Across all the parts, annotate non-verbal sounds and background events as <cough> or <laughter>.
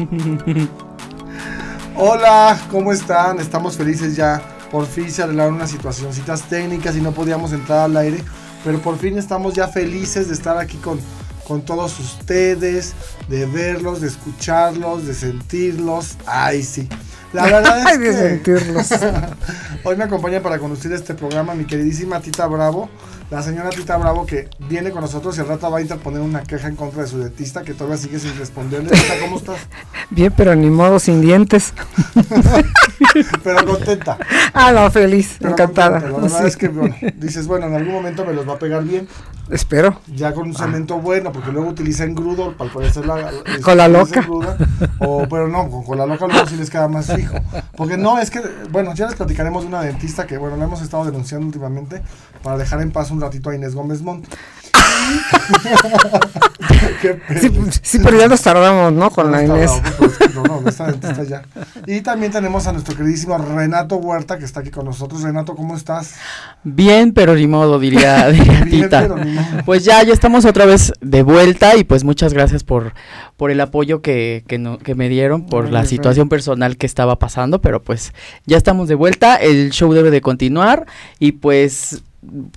<laughs> Hola, ¿cómo están? Estamos felices ya. Por fin se arreglaron unas situacioncitas técnicas y no podíamos entrar al aire. Pero por fin estamos ya felices de estar aquí con, con todos ustedes, de verlos, de escucharlos, de sentirlos. Ay, sí. La <laughs> verdad es que sentirlos. <laughs> hoy me acompaña para conducir este programa mi queridísima Tita Bravo la señora Tita Bravo que viene con nosotros y al rato va a interponer una queja en contra de su dentista que todavía sigue sin responderle. ¿cómo estás? <laughs> Bien, pero ni modo sin dientes. <laughs> pero contenta. Ah, no, feliz, encantada. La verdad es que bueno, dices, bueno, en algún momento me los va a pegar bien. Espero. Ya con un cemento bueno, porque luego utilizan grudo para poder hacer la... Con la <laughs> loca. o, pero no, con, la loca luego sí les queda más fijo. Porque no, es que, bueno, ya les platicaremos de una dentista que, bueno, la hemos estado denunciando últimamente para dejar en paz un ratito a Inés Gómez Montt. <laughs> sí, pero ya nos tardamos, ¿no? Con la Inés. Pues, no, no, esta dentista ya. Y también tenemos a nuestro queridísimo Renato Huerta, que está aquí con nosotros. Renato, ¿cómo estás? Bien, pero ni modo, diría, <laughs> Tita. Pues ya, ya estamos otra vez de vuelta y pues muchas gracias por, por el apoyo que, que, no, que me dieron, por la situación personal que estaba pasando, pero pues ya estamos de vuelta, el show debe de continuar y pues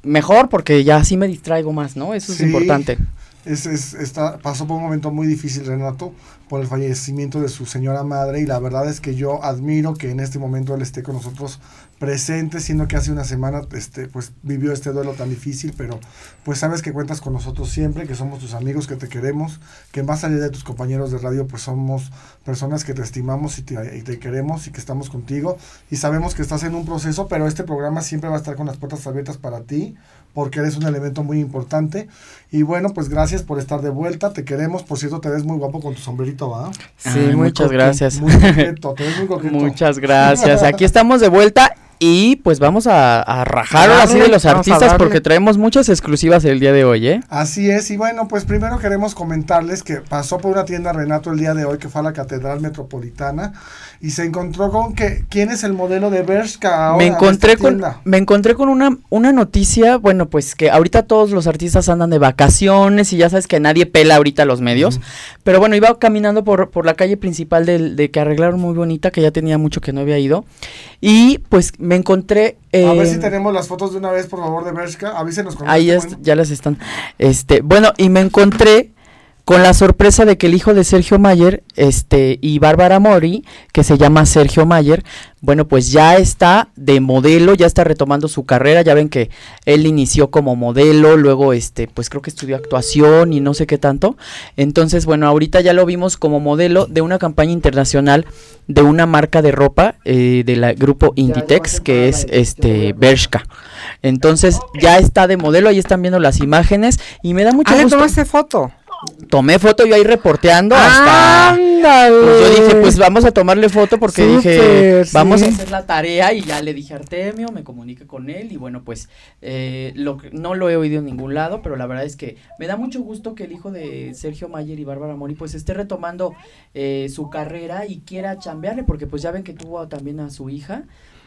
mejor porque ya así me distraigo más, ¿no? Eso es importante. Es, es, está, pasó por un momento muy difícil Renato por el fallecimiento de su señora madre y la verdad es que yo admiro que en este momento él esté con nosotros presente, siendo que hace una semana este, pues, vivió este duelo tan difícil, pero pues sabes que cuentas con nosotros siempre, que somos tus amigos, que te queremos, que más allá de tus compañeros de radio, pues somos personas que te estimamos y te, y te queremos y que estamos contigo y sabemos que estás en un proceso, pero este programa siempre va a estar con las puertas abiertas para ti, porque eres un elemento muy importante. Y bueno, pues gracias por estar de vuelta, te queremos. Por cierto, te ves muy guapo con tu sombrerito, ¿va? Sí, muchas gracias. Muy coqueto, <laughs> te ves muy coqueto. Muchas gracias. Aquí estamos de vuelta y pues vamos a, rajar así de los artistas porque traemos muchas exclusivas el día de hoy, ¿eh? Así es, y bueno, pues primero queremos comentarles que pasó por una tienda Renato el día de hoy que fue a la Catedral Metropolitana y se encontró con que quién es el modelo de Bershka ahora me encontré con me encontré con una una noticia bueno pues que ahorita todos los artistas andan de vacaciones y ya sabes que nadie pela ahorita los medios pero bueno iba caminando por, por la calle principal de, de, que arreglaron muy bonita que ya tenía mucho que no había ido y pues me encontré a ver si tenemos las fotos de una vez por favor de Bershka. Avísenos con ahí ya las están. Este bueno y me encontré con la sorpresa de que el hijo de Sergio Mayer este, y Bárbara Mori, que se llama Sergio Mayer, bueno, pues ya está de modelo, ya está retomando su carrera, ya ven que él inició como modelo, luego este, pues creo que estudió actuación y no sé qué tanto. Entonces, bueno, ahorita ya lo vimos como modelo de una campaña internacional de una marca de ropa eh, del grupo Inditex, que es este Bershka. Entonces, ya está de modelo, ahí están viendo las imágenes y me da mucho ah, gusto. foto? Tomé foto yo ahí reporteando hasta pues yo dije pues vamos a tomarle foto porque dije vamos a hacer la tarea y ya le dije a Artemio me comuniqué con él y bueno pues eh, lo no lo he oído en ningún lado pero la verdad es que me da mucho gusto que el hijo de Sergio Mayer y Bárbara Mori pues esté retomando eh, su carrera y quiera chambearle porque pues ya ven que tuvo también a su hija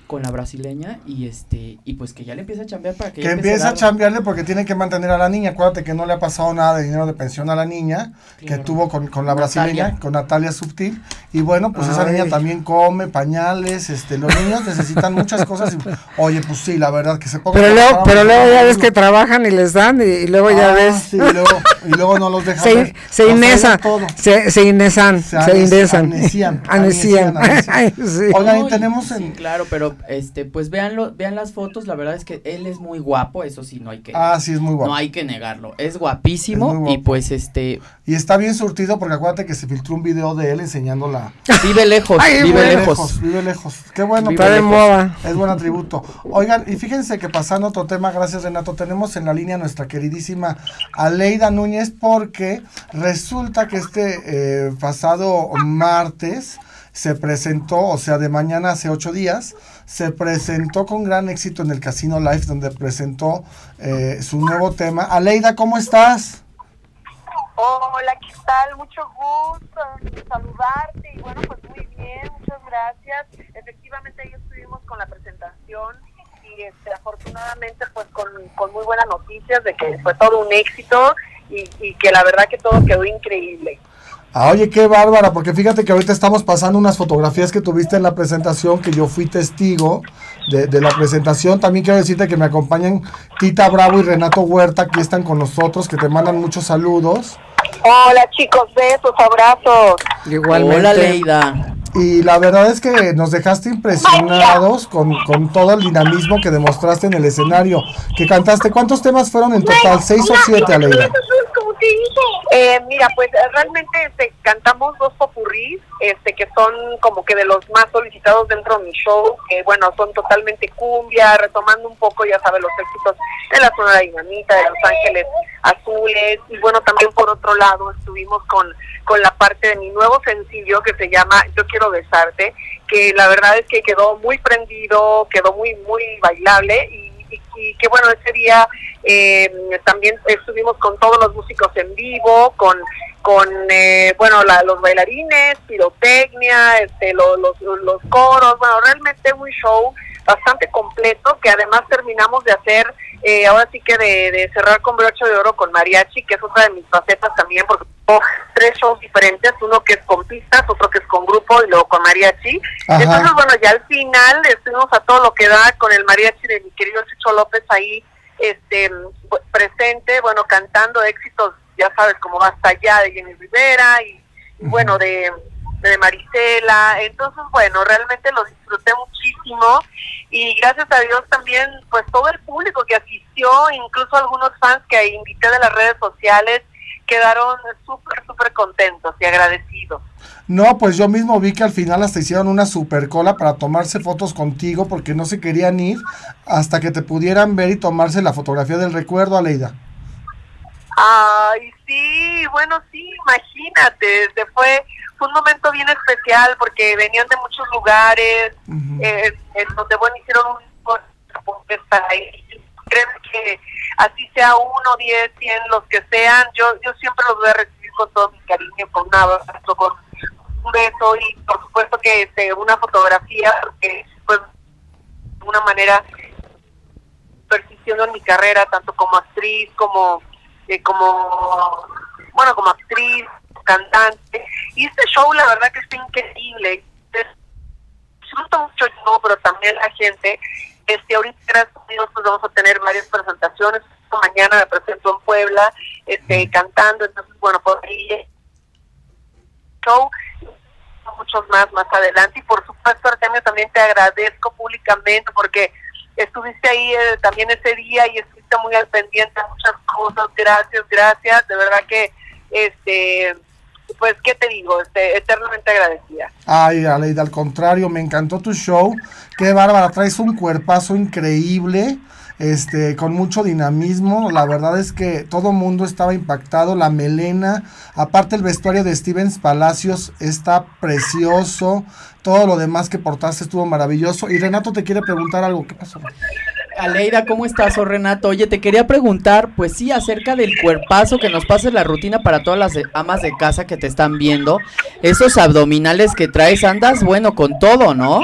con la brasileña y este y pues que ya le empieza a chambear para que que empiece a, chambearle porque tiene que mantener a la niña. Acuérdate que no le ha pasado nada de dinero de pensión a la niña que tuvo con, con la brasileña con Natalia Subtil. Y bueno pues esa niña también come pañales este los niños necesitan muchas cosas y, oye pues sí la verdad que se ponga pero luego pero luego ya ves que trabajan y les dan y, luego ya ah, ves. y, luego, y luego no los dejan se, ver, se inesan se, se inesan se, se anesian <laughs> <laughs> oigan y tenemos en claro pero este, pues véanlo, vean las fotos, la verdad es que él es muy guapo, eso sí, no hay que. Ah, sí, es muy guapo. No hay que negarlo, es guapísimo y pues este. Y está bien surtido porque acuérdate que se filtró un video de él enseñando la. Vive lejos, vive, lejos. Vive lejos, qué bueno. De moda. Es buen atributo. Oigan, y fíjense que pasando otro tema, gracias Renato, tenemos en la línea nuestra queridísima Aleida Núñez porque resulta que este eh, pasado martes se presentó, o sea, de mañana hace ocho días, se presentó con gran éxito en el Casino Live, donde presentó eh, su nuevo tema. Aleida, ¿cómo estás? Hola, ¿qué tal? Mucho gusto saludarte y bueno, pues muy bien, muchas gracias. Efectivamente, ahí estuvimos con la presentación y este, afortunadamente pues con, con muy buenas noticias de que fue todo un éxito y, y que la verdad que todo quedó increíble. Ah, oye, qué bárbara, porque fíjate que ahorita estamos pasando unas fotografías que tuviste en la presentación, que yo fui testigo de, de la presentación. También quiero decirte que me acompañan Tita Bravo y Renato Huerta, aquí están con nosotros, que te mandan muchos saludos. Hola chicos, besos, abrazos. Igualmente. Hola, Leida. Y la verdad es que nos dejaste impresionados con, con todo el dinamismo que demostraste en el escenario. Que cantaste, ¿cuántos temas fueron en total? ¿Seis o siete, Aleida? Eh, mira, pues eh, realmente este, cantamos dos popurrís, este, que son como que de los más solicitados dentro de mi show, que bueno, son totalmente cumbia, retomando un poco, ya sabes, los éxitos de la zona dinamita, de Los Ángeles Azules, y bueno, también por otro lado estuvimos con, con la parte de mi nuevo sencillo que se llama Yo Quiero Besarte, que la verdad es que quedó muy prendido, quedó muy, muy bailable, y y, que bueno, ese día eh, también estuvimos con todos los músicos en vivo, con, con eh, bueno, la, los bailarines, pirotecnia, este, lo- los, los coros, bueno, realmente un show bastante completo que además terminamos de hacer, eh, ahora sí que de, de cerrar con broche de oro con mariachi, que es otra de mis facetas también, porque tengo tres shows diferentes, uno que es con pistas, otro que es con grupo y luego con mariachi. Ajá. Entonces, bueno, ya al final estuvimos a todo lo que da con el mariachi de mi querido Chicho López ahí este presente, bueno, cantando éxitos, ya sabes, como Basta Ya de Jenny Rivera y, y bueno, de, de Marisela. Entonces, bueno, realmente lo disfruté muchísimo y gracias a Dios también, pues todo el público que asistió, incluso algunos fans que invité de las redes sociales, quedaron súper, súper contentos y agradecidos. No, pues yo mismo vi que al final hasta hicieron una super cola para tomarse fotos contigo porque no se querían ir hasta que te pudieran ver y tomarse la fotografía del recuerdo, Aleida. Ay, sí, bueno, sí, imagínate, este fue, fue un momento bien especial porque venían de muchos lugares, eh, en donde, bueno, hicieron un estar ahí. Créeme que así sea uno, diez, cien, los que sean, yo yo siempre los voy a recibir con todo mi cariño, con un abrazo, con un beso y por supuesto que este, una fotografía, porque pues de una manera persistiendo en mi carrera, tanto como actriz, como, eh, como, bueno, como actriz, cantante. Y este show, la verdad que está increíble. Es- Disfruto mucho yo, pero también la gente. Este, ahorita, gracias a Dios, pues vamos a tener varias presentaciones. Mañana me presento en Puebla, este, cantando. Entonces, bueno, por ahí show muchos más más adelante y por supuesto Artemio también te agradezco públicamente porque estuviste ahí eh, también ese día y estuviste muy al pendiente muchas cosas gracias gracias de verdad que este pues qué te digo este, eternamente agradecida Ay, Aleida, al contrario, me encantó tu show. Qué bárbara, traes un cuerpazo increíble, este, con mucho dinamismo. La verdad es que todo mundo estaba impactado. La melena, aparte el vestuario de Stevens Palacios está precioso. Todo lo demás que portaste estuvo maravilloso. Y Renato te quiere preguntar algo. ¿Qué pasó? Aleida, ¿cómo estás, oh, Renato? Oye, te quería preguntar, pues sí, acerca del cuerpazo, que nos pases la rutina para todas las amas de casa que te están viendo. Esos abdominales que traes, andas, bueno, con todo, ¿no?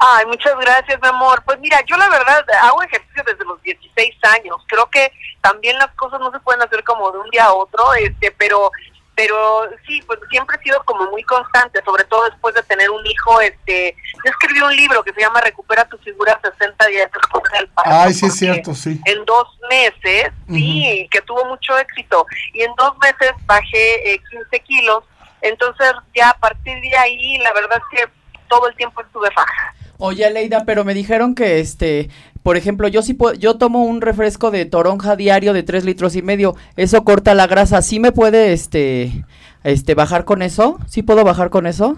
Ay, muchas gracias, mi amor. Pues mira, yo la verdad hago ejercicio desde los 16 años. Creo que también las cosas no se pueden hacer como de un día a otro, este, pero pero sí, pues siempre he sido como muy constante, sobre todo después de tener un hijo, este, yo escribí un libro que se llama Recupera tu figura 60 días después del parto, Ay, sí es cierto, sí. En dos meses, sí, que tuvo mucho éxito, y en dos meses bajé eh, 15 kilos, entonces ya a partir de ahí, la verdad es que todo el tiempo estuve baja. Oye, Aleida, pero me dijeron que, este, por ejemplo, yo sí puedo, yo tomo un refresco de toronja diario de tres litros y medio, eso corta la grasa, ¿sí me puede, este, este, bajar con eso? ¿Sí puedo bajar con eso?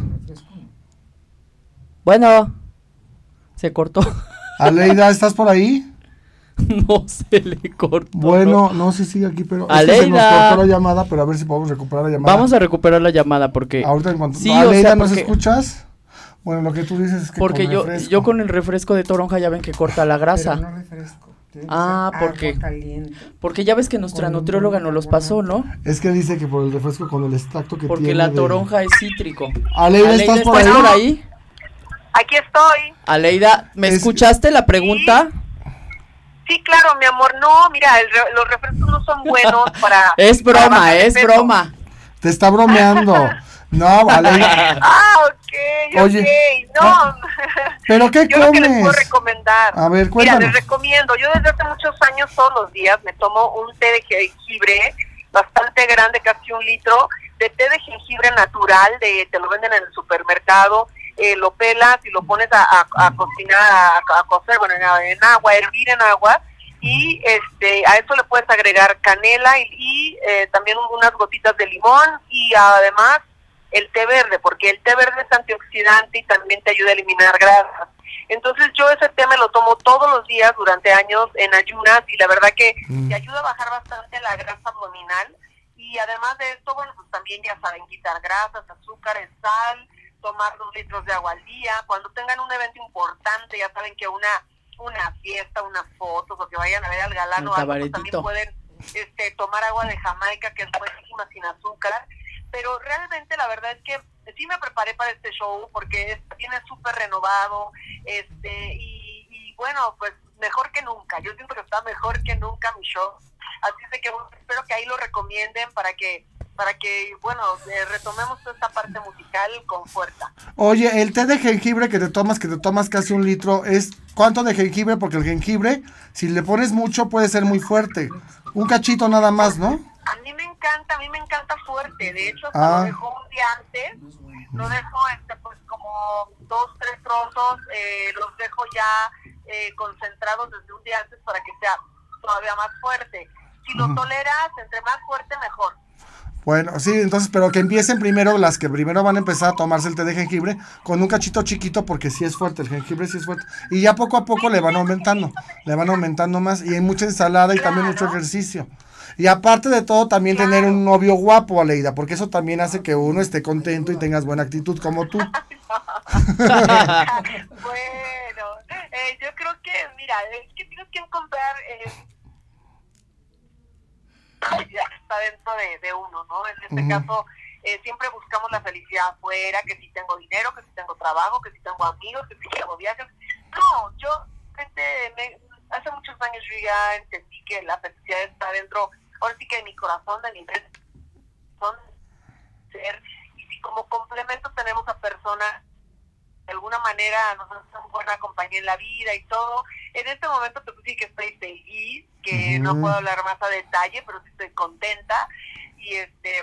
Bueno, se cortó, <laughs> Aleida, ¿estás por ahí? no se le cortó. Bueno, no, sí sigue aquí, pero es que se nos Aleida. cortó la llamada, pero a ver si podemos recuperar la llamada. Vamos a recuperar la llamada porque, Ahorita en cuanto... Sí, Aleida, o sea, ¿nos porque- escuchas? Bueno, lo que tú dices es que porque con yo, refresco. yo con el refresco de toronja ya ven que corta la grasa. Pero no refresco. Ah, ¿por caliente. Porque ya ves que nuestra nutrióloga nos los pasó, ¿no? Es que dice que por el refresco con el extracto que Porque tiene la de- toronja es cítrico. Aleida, ¿estás por ahí? ahí? Aquí estoy. Aleida, ¿me Es- escuchaste la pregunta? Sí, claro, mi amor. No, mira, el re- los refrescos no son buenos <laughs> para. Es broma, es peso. broma. Te está bromeando. <laughs> No, vale. Ah, ok, Oye, ok. No. ah, ¿Pero qué <laughs> Yo lo que les puedo comes? recomendar. A ver, Mira, cuéntanos. les recomiendo. Yo desde hace muchos años, todos los días, me tomo un té de jengibre bastante grande, casi un litro, de té de jengibre natural, de te lo venden en el supermercado. eh, lo pelas y lo pones a, a- a cocinar, a, a cocer, bueno, en, en agua, a hervir en agua. Y este a eso le puedes agregar canela y, y, eh, también unas gotitas de limón y además el té verde, porque el té verde es antioxidante y también te ayuda a eliminar grasas. Entonces yo ese té me lo tomo todos los días durante años en ayunas y la verdad que Mm. te ayuda a bajar bastante la grasa abdominal y además de esto, bueno, pues también ya saben quitar grasas, azúcares, sal, tomar dos litros de agua al día. Cuando tengan un evento importante, ya saben que una una fiesta, unas fotos o que vayan a ver al galán o algo, pues también pueden este, tomar agua de Jamaica, que es buenísima sin azúcar. Pero realmente la verdad es que sí me preparé para este show porque es- viene súper renovado este y, bueno, pues mejor que nunca. Yo siento que está mejor que nunca mi show. Así es de que espero que ahí lo recomienden para que para que bueno eh, retomemos esta parte musical con fuerza. Oye, el té de jengibre que te tomas, que te tomas casi un litro, es ¿cuánto de jengibre? Porque el jengibre, si le pones mucho, puede ser muy fuerte. Un cachito nada más, ¿no? A mí me encanta, a mí me encanta fuerte. De hecho, hasta Ah. lo dejo un día antes. Lo dejo, este, pues, como dos, tres trozos. eh, los dejo ya eh, concentrados desde un día antes para que sea todavía más fuerte. Si lo toleras, entre más fuerte, mejor. Bueno, sí, entonces, pero que empiecen primero las que primero van a empezar a tomarse el té de jengibre con un cachito chiquito porque sí es fuerte, el jengibre sí es fuerte. Y ya poco a poco le van aumentando, le van aumentando más y hay mucha ensalada y también mucho ejercicio. Y aparte de todo, también tener un novio guapo, Aleida, porque eso también hace que uno esté contento y tengas buena actitud como tú. <laughs> bueno, eh, yo creo que, mira, es que tienes que encontrar. Eh, está dentro de, de uno, ¿no? En este caso, eh, siempre buscamos la felicidad afuera, que si tengo dinero, que si tengo trabajo, que si tengo amigos, que si hago viajes. No, yo gente, me- hace muchos años yo ya entendí que la felicidad está dentro, ahora sí que de mi corazón, de mi son ser, y si como complemento tenemos a personas de alguna manera nos hacen buena compañía en la vida y todo. En este momento te sí que estoy feliz, que no puedo hablar más a detalle, pero sí estoy contenta. Y este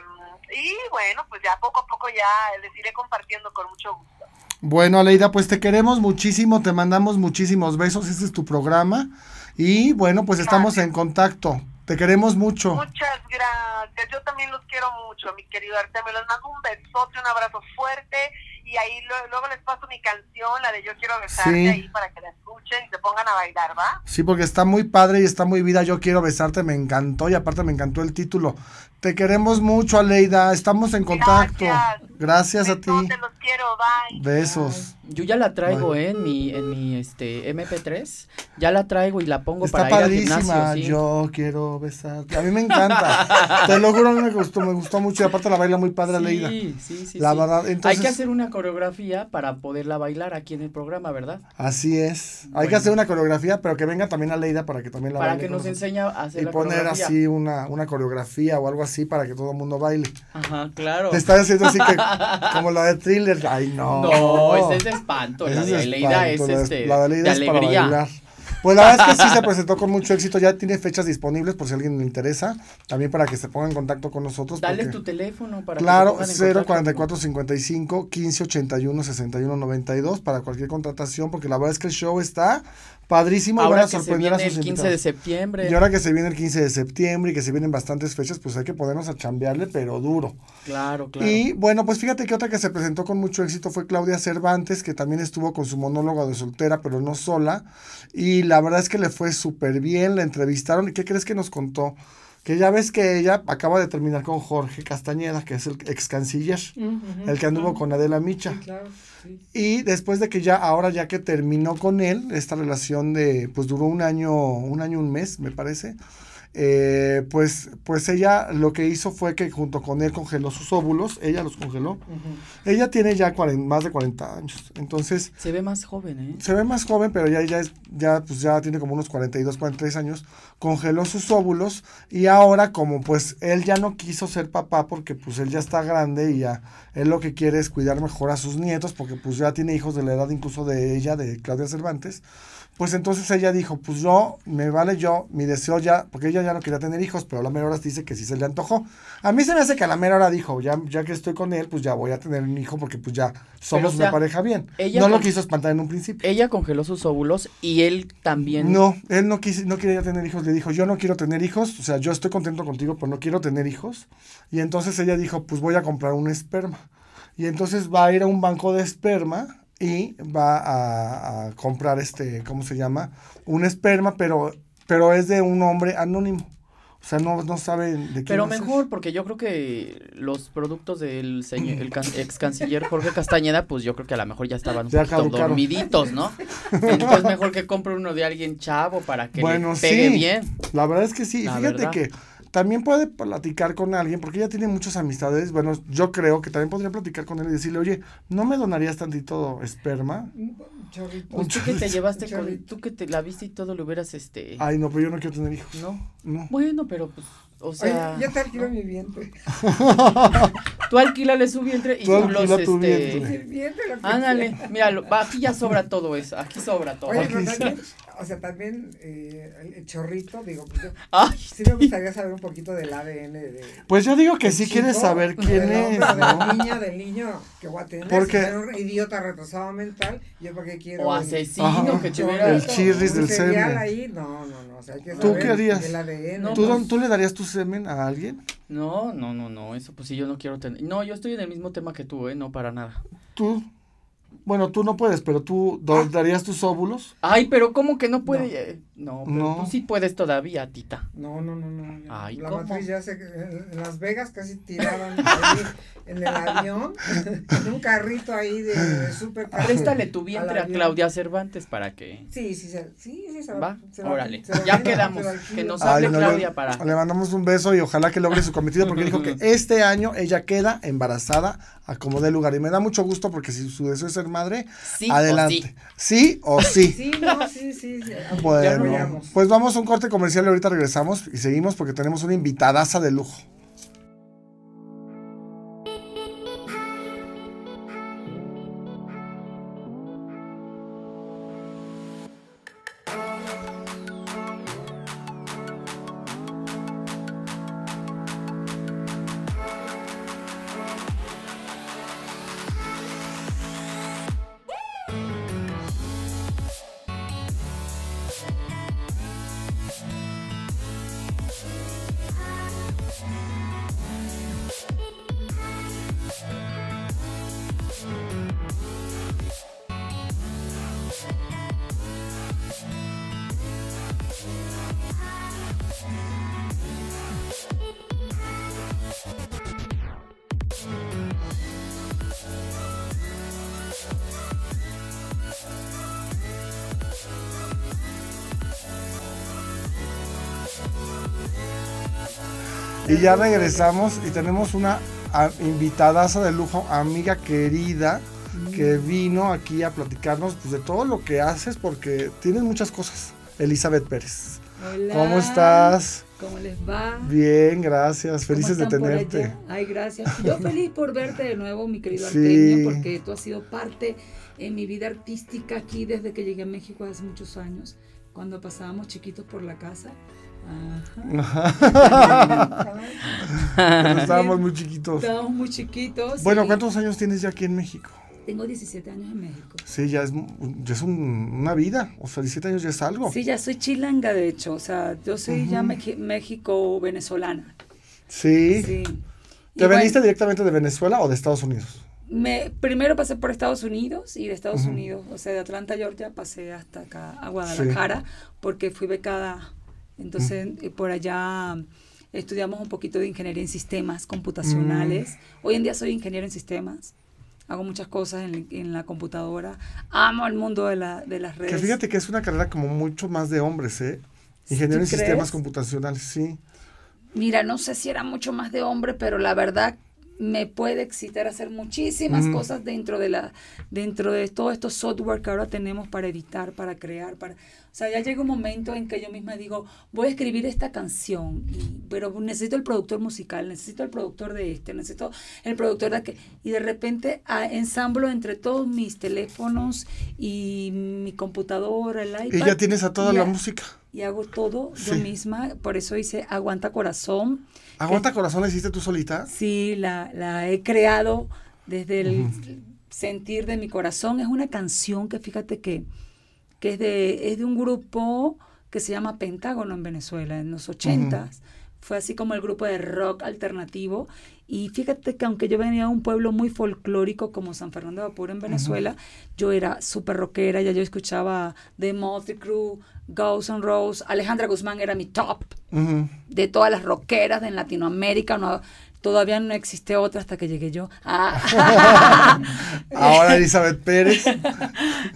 y bueno, pues ya poco a poco ya les iré compartiendo con mucho gusto. Bueno, Aleida, pues te queremos muchísimo, te mandamos muchísimos besos, este es tu programa. Y bueno, pues estamos en contacto. Te queremos mucho. Muchas gracias. Yo también los quiero mucho, mi querido Artemio. Les mando un besote, un abrazo fuerte. Y ahí lo- luego les paso mi canción, la de Yo quiero besarte, Sí. ahí para que la escuchen y se pongan a bailar, ¿va? Sí, porque está muy padre y está muy vida. Yo quiero besarte, me encantó y aparte me encantó el título. Te queremos mucho, Aleida. Estamos en contacto. Gracias. Gracias a ti. Besote, los quiero, bye. Besos. Yo ya la traigo, ¿eh? En mi, en mi este, MP3. Ya la traigo y la pongo Está para ir al padrísima. gimnasio, sí. Yo quiero besarte. A mí me encanta. Te lo juro, me gustó, me gustó mucho. Y aparte la baila muy padre, Aleida. Sí, sí, sí. La sí. verdad, entonces- Hay que hacer una coreografía para poderla bailar aquí en el programa, ¿verdad? Así es. Hay Bueno. que hacer una coreografía, pero que venga también Aleida para que también la Para baile que con nos enseñe a hacer Y la poner coreografía. así una, una coreografía o algo así para que todo el mundo baile. Ajá, claro. Te está haciendo así que como la de thriller. Ay, no. No, es de espanto. La de es Aleida es espanto, la de- este, la de Aleida de es para alegría. bailar. Pues la verdad es que sí se presentó con mucho éxito, ya tiene fechas disponibles por si a alguien le interesa, también para que se ponga en contacto con nosotros. Dale porque- tu teléfono para Claro, que se pongan en contacto. 044 55 15 81 61 92 para cualquier contratación, porque la verdad es que el show está padrísimo y van Ahora a que se sorprender a sus el 15 de septiembre. Y ahora que se viene el 15 de septiembre y que se vienen bastantes fechas, pues hay que ponernos a chambearle, pero duro. Claro, claro. Y bueno, pues fíjate que otra que se presentó con mucho éxito fue Claudia Cervantes, que también estuvo con su monólogo de soltera, pero no sola. Y la verdad es que le fue súper bien, la entrevistaron. ¿Y qué crees que nos contó? Que ya ves que ella acaba de terminar con Jorge Castañeda, que es el ex canciller, el que anduvo con Adela Micha. Y después de que ya, ahora ya que terminó con él, esta relación de, pues duró un año, un año, un mes, me parece. Eh, pues, pues ella lo que hizo fue que junto con él congeló sus óvulos, ella los congeló. Ella tiene ya más de 40 años, entonces Se ve más joven, ¿eh? se ve más joven, pero ya, ya, es, ya, pues ya tiene como unos 42, 43 años, congeló sus óvulos y ahora como pues él ya no quiso ser papá porque pues él ya está grande y ya él lo que quiere es cuidar mejor a sus nietos porque pues ya tiene hijos de la edad incluso de ella, de Claudia Cervantes, pues entonces ella dijo, pues yo, me vale yo, mi deseo ya, porque ella ya no quería tener hijos, pero a la mera hora dice que sí se le antojó. A mí se me hace que a la mera hora dijo, ya, ya que estoy con él, pues ya voy a tener un hijo porque pues ya somos o sea, una pareja bien. ella No lo quiso espantar en un principio. Ella congeló sus óvulos y él también. No, él no, quis, no quería tener hijos. Le dijo, yo no quiero tener hijos. O sea, yo estoy contento contigo, pero no quiero tener hijos. Y entonces ella dijo, pues voy a comprar un esperma. Y entonces va a ir a un banco de esperma y va a, a comprar este, ¿cómo se llama? Un esperma, pero, pero es de un hombre anónimo. O sea, no, no sabe de quién Pero mejor, porque yo creo que los productos del señor, el can- ex canciller Jorge Castañeda, pues yo creo que a lo mejor ya estaban un Ya poquito caducaron. dormiditos, ¿no? <laughs> Entonces mejor que compre uno de alguien chavo para que Bueno, le pegue sí. bien. La verdad es que sí. Y fíjate verdad. que también puede platicar con alguien, porque ella tiene muchas amistades. Bueno, yo creo que también podría platicar con él y decirle, oye, ¿no me donarías tantito esperma? Chorrito. Pues tú que te llevaste con, tú que te la viste y todo lo hubieras, este, Ay, no, pero yo no quiero tener hijos. ¿no? No. Bueno, pero pues, o Oye, sea, ya te alquilo mi vientre. <laughs> tú alquílale su vientre y Tú tú los, tu este, vientre. Ándale, míralo, va, aquí ya sobra todo eso, aquí sobra todo. Oye, Aquí o sea, también eh, el, chorrito, digo, pues yo, <laughs> Ay, sí me gustaría saber un poquito del ADN de... Pues yo digo que sí chico, quieres saber quién es, De la del niño que voy a tener. Porque- Si un idiota retrasado mental, yo para qué quiero... o asesino Ajá. que hubiera... El chirris del semen. ahí, no, no, no, o sea, hay que ¿Tú saber qué harías? del ADN. No, ¿Tú, pues- ¿Tú le darías tu semen a alguien? No, no, no, no, eso pues sí yo no quiero tener. No, yo estoy en el mismo tema que tú, eh, no para nada. Tú. Bueno, tú no puedes, pero tú do- darías tus óvulos. Ay, pero ¿cómo que no puede? Eh, No, pero No. tú sí puedes todavía, tita. No, no, no, no. Ay, la ¿cómo? matriz ya se en, en Las Vegas casi tiraban ahí <laughs> en el avión, <laughs> en un carrito ahí de, de súper caro. Préstale tu vientre a. Claudia Cervantes para que Sí, sí, se- sí, sí, se va. se Órale, se ya quedamos. Que nos Ay, hable no, Claudia para. le mandamos un beso y ojalá que logre su cometido porque dijo que <laughs> este año ella queda embarazada a como dé lugar. Y me da mucho gusto porque si su deseo es ser madre, Sí o adelante. ¿Sí o sí? <laughs> Sí, no, sí, sí. sí. Bueno, pues vamos a un corte comercial y ahorita regresamos y seguimos porque tenemos una invitadaza de lujo. Y ya regresamos y tenemos una invitadaza de lujo, amiga querida, que vino aquí a platicarnos pues, de todo lo que haces porque tienes muchas cosas. Elizabeth Pérez. Hola. ¿Cómo estás? ¿Cómo les va? Bien, gracias. ¿Cómo Felices de tenerte. Ay, gracias. Yo <laughs> feliz por verte de nuevo, mi querido Sí. Artemio, porque tú has sido parte en mi vida artística aquí desde que llegué a México hace muchos años, cuando pasábamos chiquitos por la casa. Ajá. Estábamos muy chiquitos. Estábamos muy chiquitos. Bueno, y ¿cuántos años tienes ya aquí en México? Tengo 17 años en México. Sí, ya es, ya es un- una vida. O sea, 17 años ya es algo. Sí, ya soy chilanga, de hecho. O sea, yo soy ya México-venezolana. Sí. Sí. Y ¿Te bueno, veniste directamente de Venezuela o de Estados Unidos? Me, primero pasé por Estados Unidos y de Estados. Unidos, o sea, de Atlanta, Georgia, pasé hasta acá a Guadalajara porque fui becada. Entonces, eh, por allá estudiamos un poquito de ingeniería en sistemas computacionales. Mm. Hoy en día soy ingeniero en sistemas. Hago muchas cosas en, en la computadora. Amo el mundo de, la, de las redes. Que fíjate que es una carrera como mucho más de hombres, ¿eh? Ingeniero en ¿Tú sistemas computacionales, sí. Mira, no sé si era mucho más de hombre, pero la verdad me puede excitar hacer muchísimas Ujú. cosas dentro de la dentro de todos estos software que ahora tenemos para editar, para crear, para sea, ya llega un momento en que yo misma digo, voy a escribir esta canción, y, pero necesito el productor musical, necesito el productor de este, necesito el productor de aquel, y de repente ensamblo entre todos mis teléfonos y mi computadora, el iPad. Y ya tienes a toda la a- música. y hago todo yo misma, por eso hice Aguanta Corazón. ¿Aguanta corazón la hiciste tú solita? Sí, la, la he creado desde el sentir de mi corazón. Es una canción que fíjate que, que es, de, es de un grupo que se llama Pentágono en Venezuela, en los ochentas. Fue así como el grupo de rock alternativo. Y fíjate que aunque yo venía de un pueblo muy folclórico como San Fernando de Apure en Venezuela, yo era súper rockera, ya yo escuchaba The Motley Crue, Ghost and Rose, Alejandra Guzmán era mi top de todas las rockeras en Latinoamérica. No, todavía no existe otra hasta que llegué yo. Ah. <laughs> Ahora Elizabeth Pérez.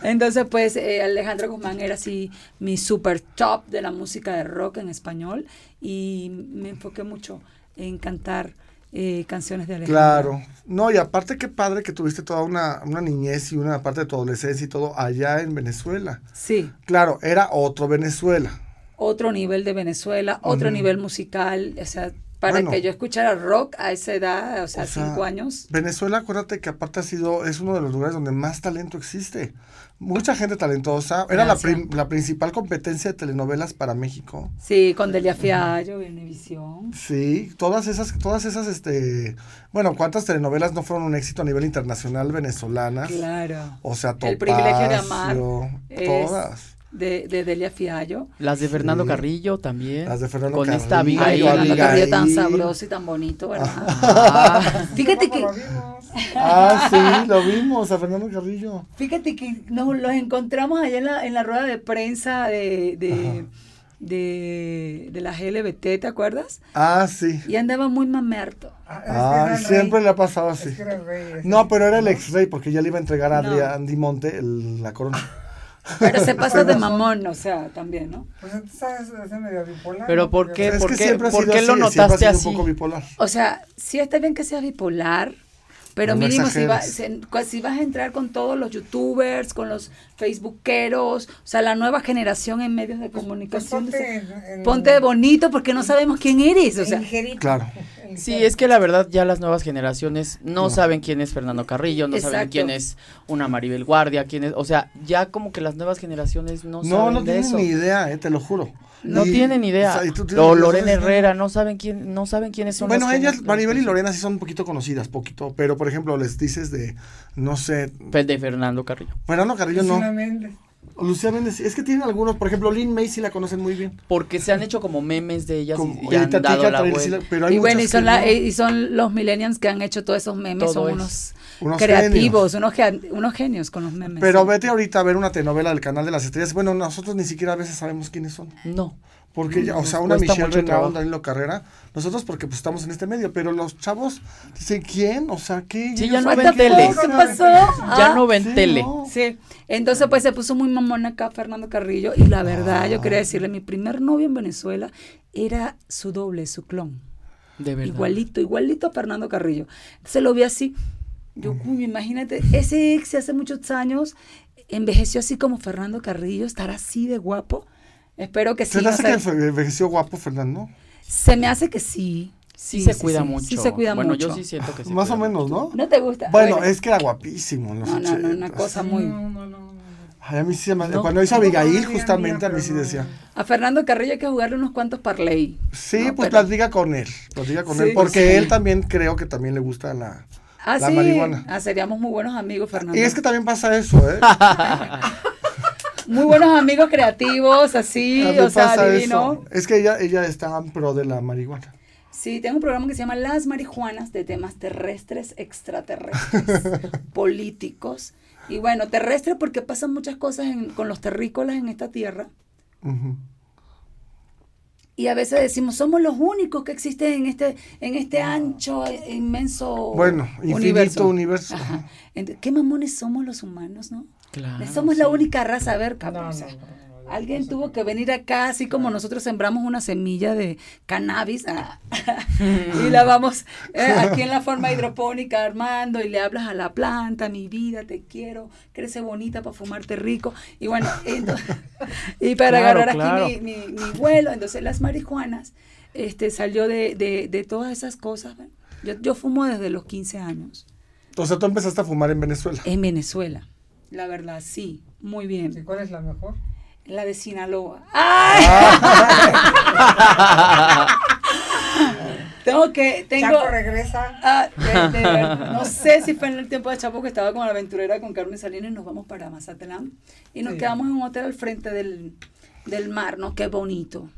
Entonces, pues, eh, Alejandra Guzmán era así mi super top de la música de rock en español y me enfoqué mucho en cantar eh, canciones de Alejandra. Claro. No, y aparte qué padre que tuviste toda una, una niñez y una parte de tu adolescencia y todo allá en Venezuela. Sí, Claro, era otro Venezuela. otro nivel de Venezuela, otro nivel musical, o sea, para Bueno. que yo escuchara rock a esa edad, o sea, O sea, cinco años. Venezuela, acuérdate que aparte ha sido, es uno de los lugares donde más talento existe. Mucha gente talentosa. Era la, prim- la principal competencia de telenovelas para México. Sí, con Delia Fiallo, Venevisión. Sí, todas esas, todas esas, este, bueno, cuántas telenovelas no fueron un éxito a nivel internacional venezolanas. Claro. O sea, El privilegio de amar es todas. De, de Delia Fiallo. Las de Fernando Sí. Carrillo también. Las de Fernando Con esta Carrillo, Ay, Abigail. Fernando Carrillo tan Abigail. sabroso y tan bonito, ¿verdad? Ah, <laughs> Fíjate que, lo vimos. Ah, sí, lo vimos, a Fernando Carrillo. fíjate que nos los encontramos allá en la, en la rueda de prensa de, de, de, de la GLBT, ¿te acuerdas? Ah, sí. Y andaba muy mamerto. Ah, es que Ah, siempre rey. le ha pasado Es así. que era el rey, ese. No, pero era el ex rey porque ya le iba a entregar a No. Andy Monte el- la corona. Pero se <laughs> pasa de mamón, o sea, también, ¿no? Pues entonces sabes, es medio bipolar. Pero. ¿por Porque- qué? es ¿por que qué- por qué lo notaste así? un poco bipolar. O sea, sí está bien que seas bipolar, pero No, no mínimo si, va- si vas a entrar con todos los youtubers, con los facebookeros, o sea, la nueva generación en medios de Pues comunicación. ponte, en- bonito porque no sabemos quién eres, o sea. Claro. Sí, es que la verdad ya las nuevas generaciones no, No. saben quién es Fernando Carrillo, no saben quién es una Maribel Guardia, quién es, o sea, ya como que las nuevas generaciones no, No, saben no de tienen eso. ni idea, eh, te lo juro. No Y- tienen idea. o sea, Lorena sabes- Herrera, no saben quién, no saben quiénes son. Bueno, las ellas, Maribel y Lorena sí son un poquito conocidas, poquito, pero por ejemplo les dices de, no sé, Pues de Fernando Carrillo. Fernando Carrillo no, Méndez. Lucía Méndez, es que tienen algunos, por ejemplo, Lynn May sí la conocen muy bien. Porque se han hecho como memes de ellas Como- y, y han dado la vuelta. pero hay Y bueno, y son, la- no. eh, y son los millennials que han hecho todos esos memes, Todo son es. unos, Unos creativos, unos, unos genios con los memes. Pero sí. vete ahorita a ver una telenovela del canal de las estrellas. Bueno, nosotros ni siquiera a veces sabemos quiénes son. No. Porque, ya, o Nos sea, una Michelle Renaud, un Danilo Carrera, nosotros porque pues estamos en este medio, pero los chavos dicen, ¿quién? O sea, ¿qué? Sí, ya no saben ven tele. ¿Qué pasó? Ya Ah, no ven sí, tele. no. Sí, entonces pues se puso muy mamón acá Fernando Carrillo y la verdad yo Ah. quería decirle, mi primer novio en Venezuela era su doble, su clon. De verdad. Igualito, igualito a Fernando Carrillo. Entonces lo vi así. Yo, coño, imagínate, ese ex hace muchos años envejeció así como Fernando Carrillo, estará así de guapo. Espero que sí. ¿Se te hace sé. que fue- envejeció guapo, Fernando? Se me hace que sí. Sí, se cuida sí, mucho. Sí se cuida bueno, mucho. yo sí siento que se Más o menos, ¿no? ¿No te gusta? Bueno, es que era guapísimo en los No, no, no, una cosa muy... No, no, no, no. Ay, a mí sí se me- No. Cuando hizo No, Abigail, justamente, a mí sí decía. A Fernando Carrillo hay que jugarle unos cuantos parlay. Sí, No, pues pero- platica con él. Platica con Sí, él. Porque sí. él también creo que también le gusta la. Ah, La sí. marihuana. Ah, seríamos muy buenos amigos, Fernando. Y es que también pasa eso, ¿eh? <laughs> Muy buenos amigos creativos, así, o sea, divino. Es que ella, ella está en pro de la marihuana. Sí, tengo un programa que se llama Las Marihuanas de temas terrestres, extraterrestres, <laughs> políticos. Y bueno, terrestre porque pasan muchas cosas en- con los terrícolas en esta tierra. Ujú. Y a veces decimos, somos los únicos que existen en este, en este ancho, e- inmenso Bueno, infinito universo. Ajá. Ajá. ¿Qué mamones somos los humanos, no? Claro, somos la única raza, a ver, cabrón. no, Alguien tuvo que venir acá, así como nosotros sembramos una semilla de cannabis ah, <laughs> y la vamos eh, aquí en la forma hidropónica armando y le hablas a la planta, mi vida, te quiero, crece bonita para fumarte rico. Y bueno, entonces- <laughs> y para Claro, agarrar claro. aquí mi, mi, mi vuelo, entonces las marihuanas este, salió de, de, de todas esas cosas. Yo, yo fumo desde los 15 años O sea, tú empezaste a fumar en Venezuela. en Venezuela. La verdad, sí, muy bien. ¿Y cuál es la mejor? La de Sinaloa. ¡Ay! <laughs> tengo que, tengo... Chaco regresa. Ah, de- de <laughs> ver- no sé si fue en el tiempo de Chapo que estaba con la aventurera con Carmen Salinas y nos vamos para Mazatlán y nos Sí. quedamos en un hotel al frente del, del mar, ¿no? Qué bonito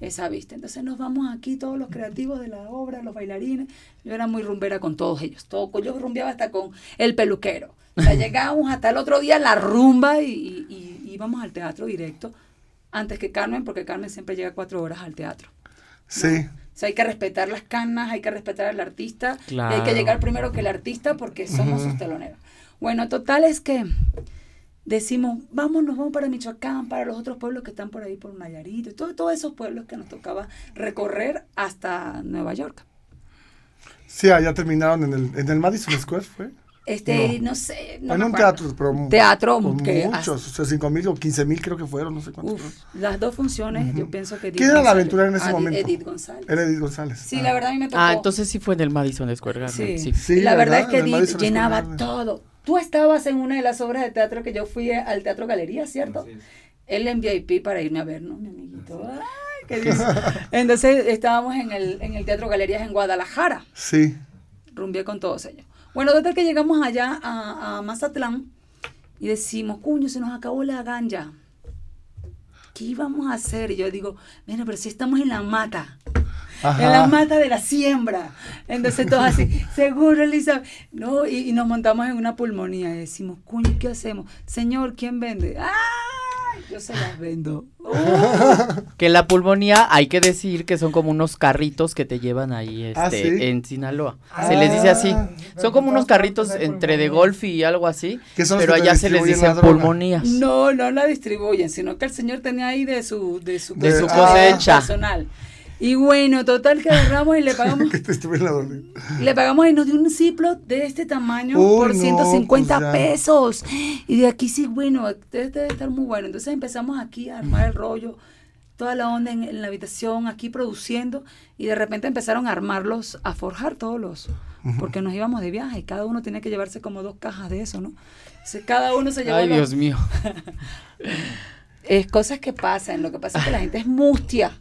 esa vista. Entonces nos vamos aquí todos los creativos de la obra, los bailarines. Yo era muy rumbera con todos ellos. Todo, yo rumbeaba hasta con el peluquero. O sea, <laughs> llegábamos hasta el otro día la rumba y, y- y íbamos al teatro directo antes que Carmen, porque Carmen siempre llega cuatro horas al teatro. Sí. O sea, hay que respetar las canas, hay que respetar al artista. Y hay Claro. que llegar primero que el artista porque somos sus teloneros. Bueno, total es que decimos, vámonos, vamos para Michoacán, para los otros pueblos que están por ahí, por Nayarit, y todo- todos esos pueblos que nos tocaba recorrer hasta Nueva York. Sí, allá terminaron en el, en el Madison Square, ¿fue? Este, no, sé. No en un teatro, pero Teatro con que muchos, o sea, 5 mil o 15 mil creo que fueron, no sé cuántos. Uf, las dos funciones, yo pienso que Edith ¿Quién era la aventurera en ese Adi- momento? Edith González. Era Edith González. Sí, Ah. la verdad a mí me tocó. Ah, entonces sí fue en el Madison Square Garden. Sí. Sí. Sí, y la verdad ¿verdad? es que Edith llenaba Garden. todo. Tú estabas en una de las obras de teatro que yo fui al Teatro Galería, ¿cierto? Él en VIP para irme a ver, ¿no? Mi amiguito. Ay, qué dice. <laughs> Entonces estábamos en el, en el Teatro Galerías en Guadalajara. Sí. Rumbié con todos ellos. Bueno, total que llegamos allá a, a Mazatlán y decimos, cuño, se nos acabó la ganja. ¿Qué íbamos a hacer? Y yo digo, mira, pero si estamos en la mata. Ajá. En la mata de la siembra. Entonces todos así, <laughs> seguro, Elizabeth. No, y, y nos montamos en una pulmonía y decimos, cuño, ¿qué hacemos? Señor, ¿quién vende? ¡Ay! Yo se las vendo. Uh, Que la pulmonía, hay que decir que son como unos carritos que te llevan ahí este, Ah, ¿sí? en Sinaloa. se les dice así. Ah, Son como unos carritos entre de golf y algo así. Pero allá se les dice pulmonías. No, no la distribuyen, sino que el señor tenía ahí de su, de su, De su Ah. cosecha. personal. Y bueno, total que agarramos y le pagamos, <laughs> que te estuve en la dormida. le pagamos y nos dio un ciplo de este tamaño Uy, por no, 150 pues ya. pesos. Y de aquí sí, bueno, este debe estar muy bueno. Entonces empezamos aquí a armar el rollo, toda la onda en, en la habitación, aquí produciendo, y de repente empezaron a armarlos, a forjar todos los, porque nos íbamos de viaje, y cada uno tenía que llevarse como dos cajas de eso, ¿no? Entonces, cada uno se llevó Ay, los- Dios mío. <laughs> es cosas que pasan, lo que pasa es que la gente es mustia.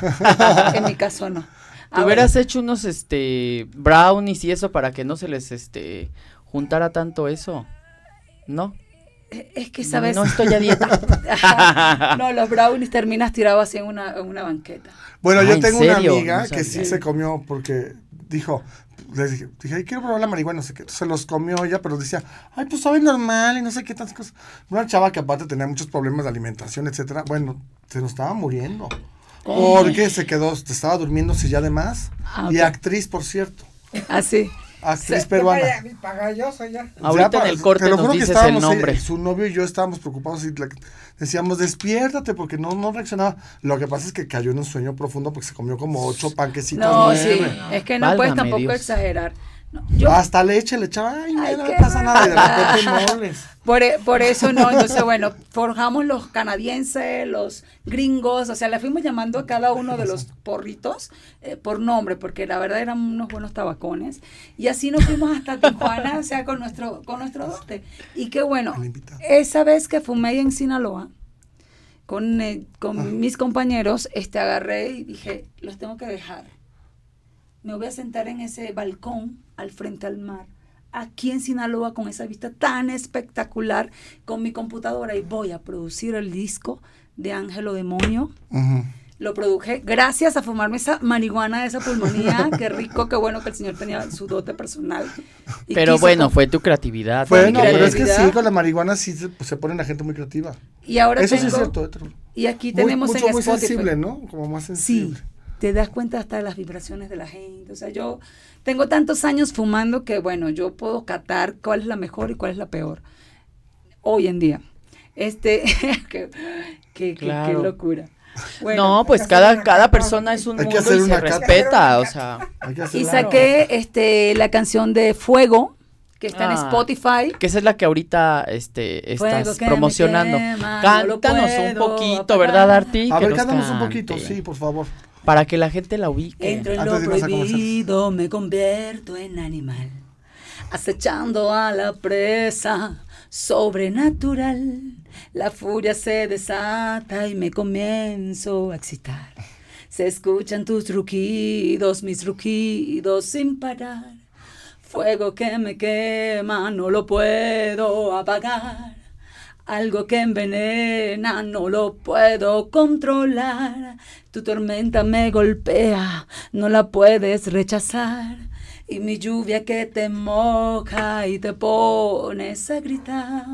<laughs> en mi caso no. Tú Ahora, hubieras hecho unos este brownies y eso para que no se les este juntara tanto eso. ¿No? es que sabes, No estoy a dieta. <laughs> no, los brownies terminas tirado así en una, en una banqueta. Bueno, Ah, yo ¿en tengo una amiga No que sí se comió porque dijo, les dije, dije, "Ay, quiero probar la marihuana, no sé qué. Entonces se los comió ella, pero decía, ay, pues sabe normal y no sé qué tantas cosas. Una chava que aparte tenía muchos problemas de alimentación, etcétera. Bueno, se nos estaba muriendo. Porque se quedó, estaba durmiéndose ya de más. Ah, Y actriz, por cierto. Así. Actriz Se- peruana. Ya. Ahorita Ya, en el corte te lo nos juro que dices el estábamos, nombre. ella- su novio y yo estábamos preocupados y le- decíamos, despiértate, porque no, no reaccionaba. Lo que pasa es que cayó en un sueño profundo porque se comió como ocho panquecitos. No, sí, es que no puedes tampoco Dios. exagerar. No, yo Hasta leche le echaba, ay, Ay, no pasa nada. Y de repente moles. Por, e- por eso no, entonces bueno, forjamos los canadienses, los gringos, o sea, le fuimos llamando a cada uno de los porritos eh, por nombre, porque la verdad eran unos buenos tabacones. Y así nos fuimos hasta Tijuana, o sea, con nuestro, con nuestro dote. Y qué bueno, esa vez que fumé en Sinaloa, con, eh, con Ah. mis compañeros, este, agarré y dije, los tengo que dejar. Me voy a sentar en ese balcón al frente al mar, aquí en Sinaloa, con esa vista tan espectacular, con mi computadora y voy a producir el disco de Ángelo Demonio. Lo produje gracias a fumarme esa marihuana de esa pulmonía. <laughs> Qué rico, qué bueno que el señor tenía su dote personal. Y Pero bueno, fue tu creatividad. Bueno, pero es que sí, con la marihuana sí se, pues, se pone la gente muy creativa. Y ahora Eso sí es cierto. Y aquí Muy- tenemos mucho, en muy Spotify. sensible, ¿no? Como más Sí, sensible. Te das cuenta hasta de las vibraciones de la gente. O sea, yo tengo tantos años fumando que, bueno, yo puedo catar cuál es la mejor y cuál es la peor hoy en día. Este, qué, qué- qué- qué Claro. locura. Bueno, no, pues cada, cada persona es un Hay que mundo y se respeta, o sea, <laughs> y saqué este la canción de Fuego, que está en Ah, Spotify. que esa es la que ahorita este Fuego estás me promocionando. quema, no Cántanos un puedo poquito, apagar. ¿verdad, Arti? A Que ver, nos cántanos un poquito, sí, por favor. Para que la gente la ubique. Entro en Antes lo prohibido, me convierto en animal, acechando a la presa sobrenatural. La furia se desata y me comienzo a excitar. Se escuchan tus rugidos, mis rugidos sin parar. Fuego que me quema, no lo puedo apagar. Algo que envenena, no lo puedo controlar. Tu tormenta me golpea, no la puedes rechazar. Y mi lluvia que te moja y te pones a gritar.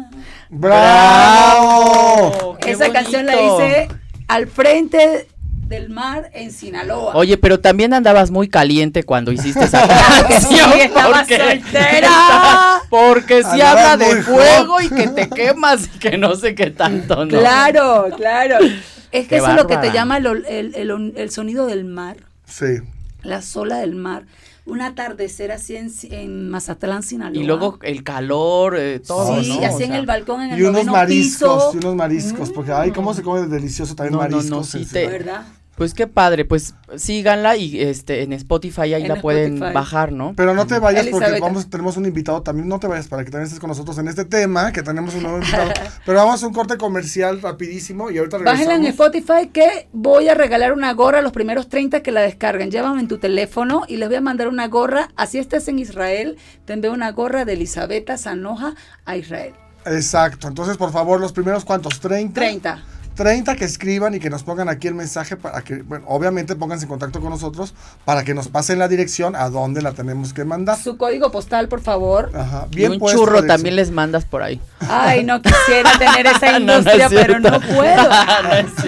¡Bravo! ¡Qué Esa canción la hice al frente del mar en Sinaloa. Oye, pero también andabas muy caliente cuando hiciste esa <laughs> que sí, canción. estaba soltera. Porque si habla de fuego y que te quemas y que no sé qué tanto, ¿no? Claro, claro. Es que Qué eso es lo que te llama el, el- el- el sonido del mar, Sí. la sola del mar. Un atardecer así en, en Mazatlán, Sinaloa. Y luego el calor, eh, todo, sí, ¿no? así O en sea, el balcón, en el Y unos mariscos, piso. y unos mariscos, porque ay, cómo se come delicioso también No, no, no, mariscos. sí en te- ¿Verdad? Pues qué padre, pues síganla y este en Spotify ahí En la pueden bajar, ¿no? Pero no te vayas porque Elizabeth. vamos, tenemos un invitado también, no te vayas para que también estés con nosotros en este tema, que tenemos un nuevo invitado. <laughs> Pero vamos a un corte comercial rapidísimo y ahorita Bájenla en regresamos. Spotify que voy a regalar una gorra a los primeros 30 que la descarguen. Llévame en tu teléfono y les voy a mandar una gorra. Así estés en Israel, te envío una gorra de Elisabetta Sanoja a Israel. Exacto, entonces por favor, los primeros cuantos, 30. 30. 30 que escriban y que nos pongan aquí el mensaje para que, bueno, obviamente pónganse en contacto con nosotros para que nos pasen la dirección a dónde la tenemos que mandar. Su código postal, por favor. Ajá, Y bien un puesto churro también les mandas por ahí. Ay, no quisiera <laughs> tener esa No, no es industria, pero no puedo. <laughs>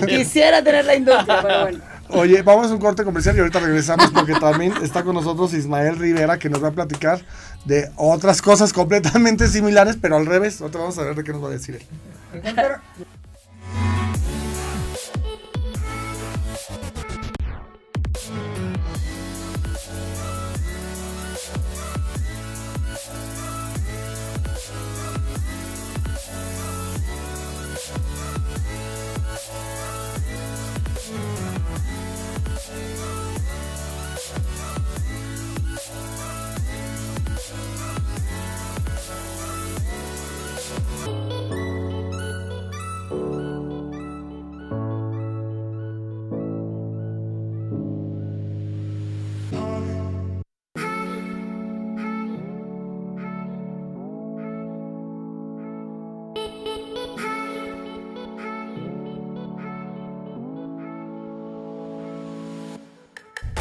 No quisiera tener la industria, pero bueno. Oye, vamos a un corte comercial y ahorita regresamos porque también está con nosotros Ismael Rivera que nos va a platicar de otras cosas completamente similares, pero al revés. Ahorita vamos a ver de qué nos va a decir él.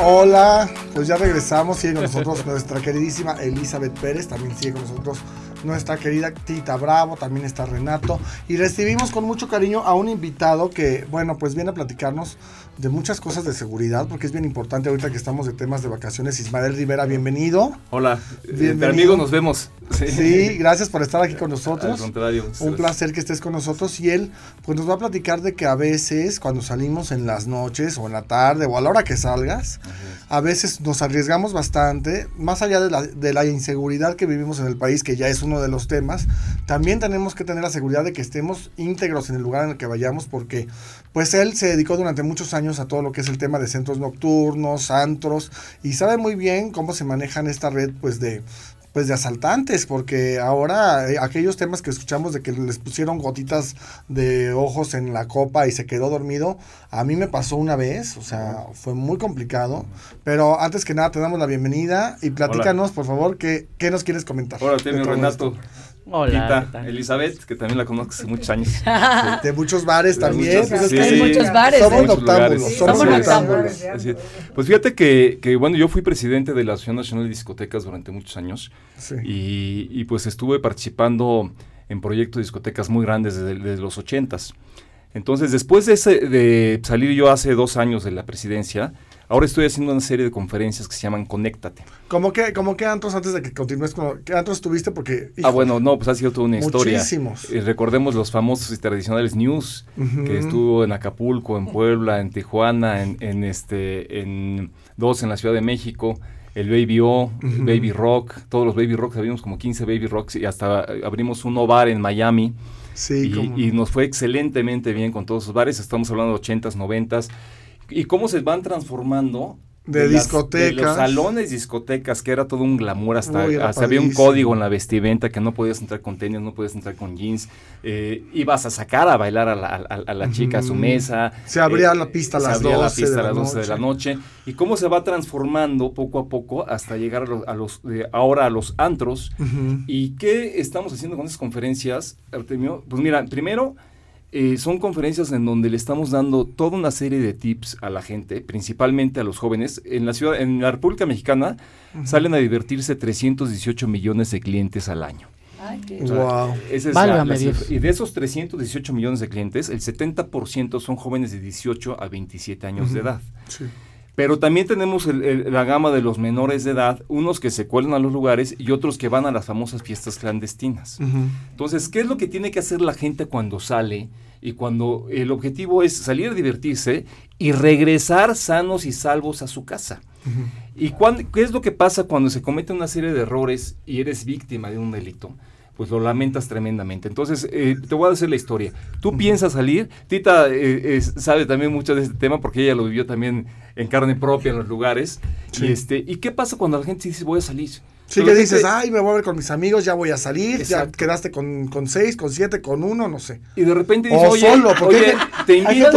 Hola, pues ya regresamos, sigue con nosotros <laughs> nuestra queridísima Elizabeth Pérez, también sigue con nosotros nuestra querida Tita Bravo, también está Renato, y recibimos con mucho cariño a un invitado que, bueno, pues viene a platicarnos de muchas cosas de seguridad, porque es bien importante ahorita que estamos de temas de vacaciones. Ismael Rivera, bienvenido. Hola, Bienvenido. amigos nos vemos. Sí, gracias por estar aquí con Al nosotros. contrario. Un gracias. placer que estés con nosotros y él pues nos va a platicar de que a veces cuando salimos en las noches o en la tarde o a la hora que salgas, a veces nos arriesgamos bastante, más allá de la, de la inseguridad que vivimos en el país, que ya es uno de los temas, también tenemos que tener la seguridad de que estemos íntegros en el lugar en el que vayamos porque pues él se dedicó durante muchos años a todo lo que es el tema de centros nocturnos, antros y sabe muy bien cómo se manejan esta red pues de pues de asaltantes, porque ahora eh, aquellos temas que escuchamos de que les pusieron gotitas de ojos en la copa y se quedó dormido, a mí me pasó una vez, o sea, fue muy complicado, pero antes que nada te damos la bienvenida y platícanos, por favor, qué, qué nos quieres comentar. Temio todo Renato. esto. Hola. Elizabeth, que también la conozco hace muchos años. <laughs> De muchos bares también. muchos- pues es sí, que Hay sí. muchos bares. Somos ¿eh? Muchos somos. Pues fíjate que, que, bueno, yo fui presidente de la Asociación Nacional de Discotecas durante muchos años Sí. y, y, pues estuve participando en proyectos de discotecas muy grandes desde, desde los ochentas. Entonces, después de, ese- de salir yo hace dos años de la presidencia, Ahora estoy haciendo una serie de conferencias que se llaman Conéctate. ¿Cómo que, cómo que antros antes de que continúes con ¿Qué antros tuviste? Porque. Ah, bueno, no, pues ha sido toda una historia. Muchísimos. Eh, recordemos los famosos y tradicionales news, que estuvo en Acapulco, en Puebla, en Tijuana, en, en este, en dos en la Ciudad de México, el Baby O, el. Baby Rock, todos los Baby Rocks, abrimos como 15 Baby Rocks y hasta abrimos un bar en Miami. Sí, y, nos fue excelentemente bien con todos esos bares, estamos hablando de 80s, 90s, y cómo se van transformando De discotecas. de los salones discotecas, que era todo un glamour, hasta, Uy, hasta había un código en la vestimenta que no podías entrar con tenis, no podías entrar con jeans, eh, ibas a sacar a bailar a la, a- a la chica a su mesa. Se abría eh, la pista a se las abría la 12 pista de a la las 12 de la noche. Y cómo se va transformando poco a poco hasta llegar a los, a los de ahora a los antros. ¿Y qué estamos haciendo con esas conferencias, Artemio? Pues mira, primero eh, son conferencias en donde le estamos dando toda una serie de tips a la gente, principalmente a los jóvenes. En la ciudad, en la República Mexicana, salen a divertirse 318 millones de clientes al año. Ay, qué- O sea, Wow. esa es la- Válgame la. Y de esos 318 millones de clientes, el 70% son jóvenes de 18 a 27 años de edad. Sí. Pero también tenemos el- el- la gama de los menores de edad, unos que se cuelan a los lugares y otros que van a las famosas fiestas clandestinas. Entonces, ¿qué es lo que tiene que hacer la gente cuando sale? Y cuando el objetivo es salir a divertirse y regresar sanos y salvos a su casa. ¿Y cuán- qué es lo que pasa cuando se comete una serie de errores y eres víctima de un delito? Pues lo lamentas tremendamente. Entonces, eh, te voy a decir la historia. Tú piensas salir, Tita eh, sabe también mucho de este tema porque ella lo vivió también en carne propia en los lugares. Sí. Y, este, ¿Y qué pasa cuando la gente dice voy a salir? Sí, que dices, ay, me voy a ver con mis amigos, ya voy a salir, ya quedaste con, con seis, con siete, con uno, no sé. Y de repente O dices, oye, solo, porque oye, te invito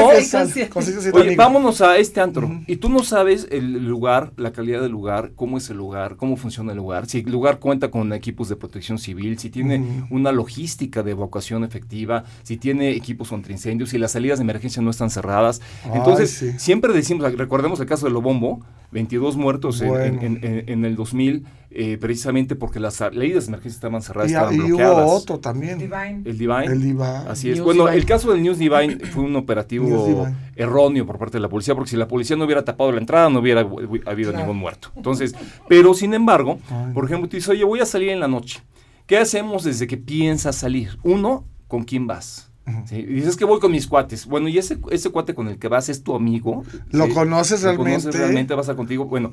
siete Oye, vámonos a este antro. Y tú no sabes el lugar, la calidad del lugar, cómo es el lugar, cómo funciona el lugar, si el lugar cuenta con equipos de protección civil, si tiene una logística de evacuación efectiva, si tiene equipos contra incendios, si las salidas de emergencia no están cerradas. Ay, Entonces, sí. siempre decimos, recordemos el caso de Lobombo, 22 muertos en- en, en- en el 2000, eh, precisamente porque las salidas de emergencia estaban cerradas, Y, estaban y hubo bloqueadas. otro también. Divine. El Divine. El Diva. Así es. News bueno, Divine. el caso del News Divine <coughs> fue un operativo Divine. erróneo por parte de la policía, porque si la policía no hubiera tapado la entrada, no hubiera hu- habido Claro. ningún muerto. Entonces, pero sin embargo, Ay. por ejemplo, tú dices, oye, voy a salir en la noche. ¿Qué hacemos desde que piensas salir? Uno, ¿con quién vas? ¿Sí? Dices que voy con mis cuates. Bueno, y ese, ese cuate con el que vas es tu amigo. ¿Lo ¿Sí? conoces ¿Lo realmente? conoces realmente? ¿Vas a contigo? Bueno,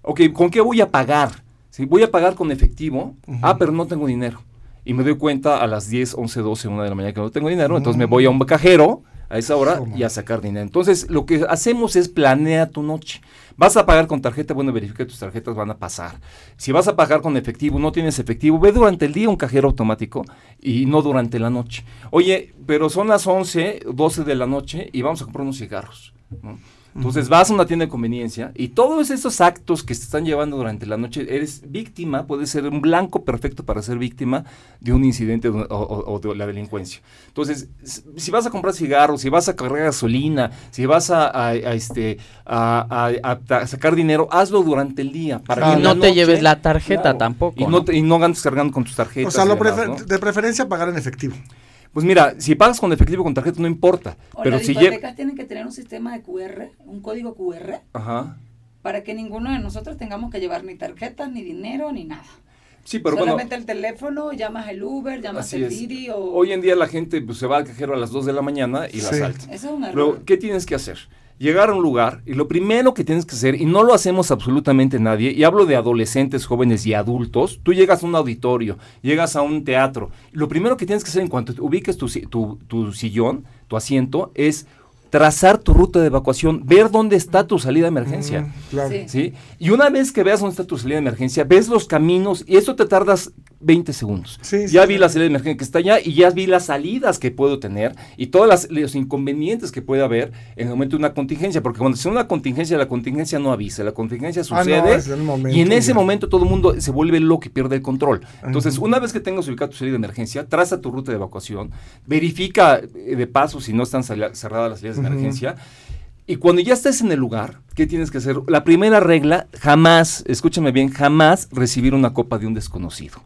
ok, ¿con qué voy a pagar? Voy a pagar con efectivo. Ah, pero no tengo dinero. Y me doy cuenta a las 10, 11, 12, 1 de la mañana que no tengo dinero. Entonces me voy a un cajero a esa hora y a sacar dinero. Entonces, lo que hacemos es planea tu noche. Vas a pagar con tarjeta, bueno, verifica que tus tarjetas van a pasar. Si vas a pagar con efectivo, no tienes efectivo, ve durante el día un cajero automático y no durante la noche. Oye, pero son las 11, 12 de la noche y vamos a comprar unos cigarros. ¿no? Entonces vas a una tienda de conveniencia y todos esos actos que se están llevando durante la noche, eres víctima, puedes ser un blanco perfecto para ser víctima de un incidente o, o- o de la delincuencia. Entonces, si vas a comprar cigarros, si vas a cargar gasolina, si vas a, a- a, este, a, a- a- a sacar dinero, hazlo durante el día. Para Claro. que y no te lleves la tarjeta Claro. tampoco. Y no, ¿no? te- y no andes cargando con tus O tarjetas. sea, y lo demás, prefer- ¿no? de preferencia pagar en efectivo. Pues mira, si pagas con efectivo o con tarjeta no importa. O pero las si tienen que tener un sistema de QR, un código QR, Ajá. para que ninguno de nosotros tengamos que llevar ni tarjetas, ni dinero, ni nada. Sí, pero bueno... Solamente el teléfono, llamas el Uber, llamas el. Didi o... Hoy en día la gente pues, se va al cajero a las 2 de la mañana y la Sí. salta. Eso es un error. Luego, ¿qué tienes que hacer? Llegar a un lugar y lo primero que tienes que hacer, y no lo hacemos absolutamente nadie, y hablo de adolescentes, jóvenes y adultos, tú llegas a un auditorio, llegas a un teatro, lo primero que tienes que hacer en cuanto ubiques tu, tu- tu sillón, tu asiento, es trazar tu ruta de evacuación, ver dónde está tu salida de emergencia. Mm, claro. Sí. ¿sí? Y una vez que veas dónde está tu salida de emergencia, ves los caminos y eso te tardas 20 segundos. Sí, sí, ya sí. vi la salida de emergencia que está allá y ya vi las salidas que puedo tener y todos los inconvenientes que puede haber en el momento de una contingencia, porque cuando es una contingencia, la contingencia no avisa, la contingencia Ah, no, sucede momento y en ese ya. momento todo el mundo se vuelve loco y pierde el control. Entonces, una vez que tengas ubicada tu salida de emergencia, traza tu ruta de evacuación, verifica eh, de paso si no están cerradas las salidas de emergencia. Y cuando ya estés en el lugar, ¿qué tienes que hacer? La primera regla, jamás, escúchame bien, jamás recibir una copa de un desconocido.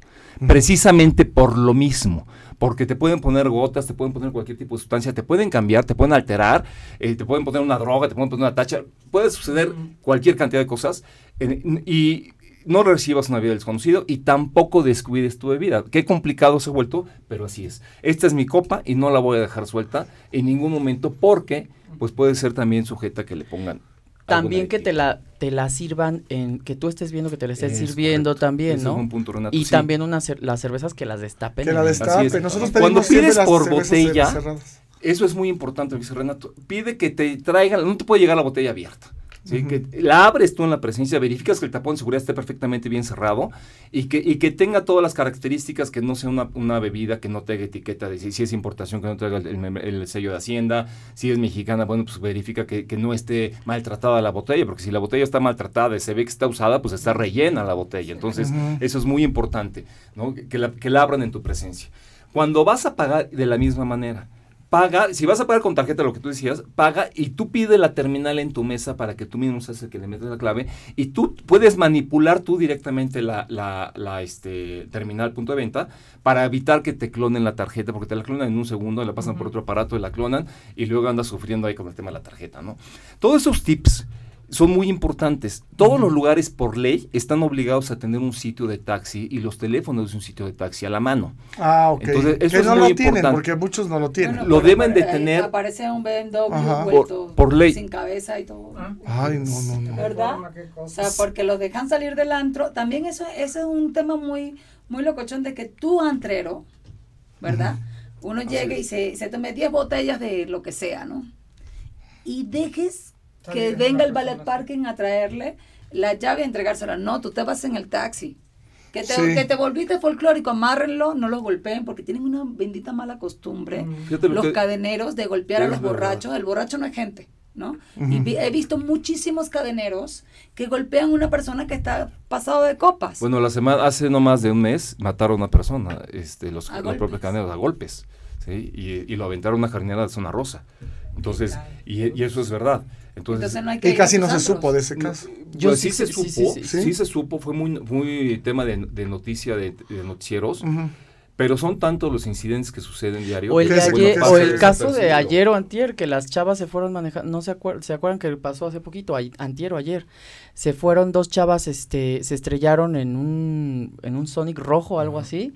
Precisamente por lo mismo. Porque te pueden poner gotas, te pueden poner cualquier tipo de sustancia, te pueden cambiar, te pueden alterar, eh, te pueden poner una droga, te pueden poner una tacha, puede suceder cualquier cantidad de cosas. y no recibas una vida desconocido y tampoco descuides tu bebida. Qué complicado se ha vuelto, pero así es. Esta es mi copa y no la voy a dejar suelta en ningún momento porque pues puede ser también sujeta a que le pongan. También que te la, te la sirvan, en que tú estés viendo que te la estés Es sirviendo correcto. también, Ese es ¿no? un punto, Renato, y sí. también unas cer- las cervezas que las destapen. Que la en- destape. es. Nosotros Cuando pides por botella, cerradas. Eso es muy importante, dice Renato. Pide que te traigan, no te puede llegar la botella abierta. ¿Sí? Que la abres tú en la presencia, verificas que el tapón de seguridad esté perfectamente bien cerrado y que, y que tenga todas las características, que no sea una, una bebida que no tenga etiqueta de si, si es importación, que no tenga el, el- el sello de Hacienda, si es mexicana, bueno, pues verifica que, que no esté maltratada la botella, porque si la botella está maltratada y se ve que está usada, pues está rellena la botella. Entonces, eso es muy importante, ¿no? que, la, que la abran en tu presencia. Cuando vas a pagar de la misma manera, paga, si vas a pagar con tarjeta, lo que tú decías, paga y tú pide la terminal en tu mesa para que tú mismo seas el que le metas la clave y tú puedes manipular tú directamente la, la, la, este, terminal punto de venta para evitar que te clonen la tarjeta, porque te la clonan en un segundo, la pasan por otro aparato, la clonan y luego andas sufriendo ahí con el tema de la tarjeta, ¿no? Todos esos tips son muy importantes. Todos los lugares por ley están obligados a tener un sitio de taxi y los teléfonos de un sitio de taxi a la mano. Ah, ok. Entonces, eso que es no muy lo tienen, importante. porque muchos no lo tienen. Bueno, Lo pero deben de tener- Aparece un BMW vuelto Por- por ley. sin cabeza y todo. Ah, Ay, no, no, no. ¿Verdad? O sea, porque los dejan salir del antro. También eso, eso es un tema muy, muy locochón de que tú, antrero, ¿verdad? Uno llegue y se, se tome 10 botellas de lo que sea, ¿no? Y dejes que venga el ballet parking a traerle la llave y entregársela. No, tú te vas en el taxi. Que te, Sí. que te volviste folclórico, amárrenlo, no los golpeen, porque tienen una bendita mala costumbre lo los que- cadeneros de golpear a los verdad. borrachos. El borracho no es gente, ¿no? Y Ujú. vi- he visto muchísimos cadeneros que golpean a una persona que está pasado de copas. Bueno, la semana, hace no más de un mes mataron a una persona, este, los, A los propios cadeneros, a golpes, ¿sí? Y, y lo aventaron a una jardinera de zona rosa. Entonces, y, y eso es verdad. Entonces, Entonces no hay que Y casi no se supo de ese caso. Yo pues sí sí, se supo, sí, sí, sí, sí. se supo, fue muy, muy tema de, de noticia de, de noticieros, pero son tantos los incidentes que suceden diario. O el, de ayer- o caso de ayer o antier, que las chavas se fueron manejando, no se, acuer- se acuerdan que pasó hace poquito, antier o ayer, se fueron dos chavas, este, se estrellaron en un, en un Sonic rojo, algo así,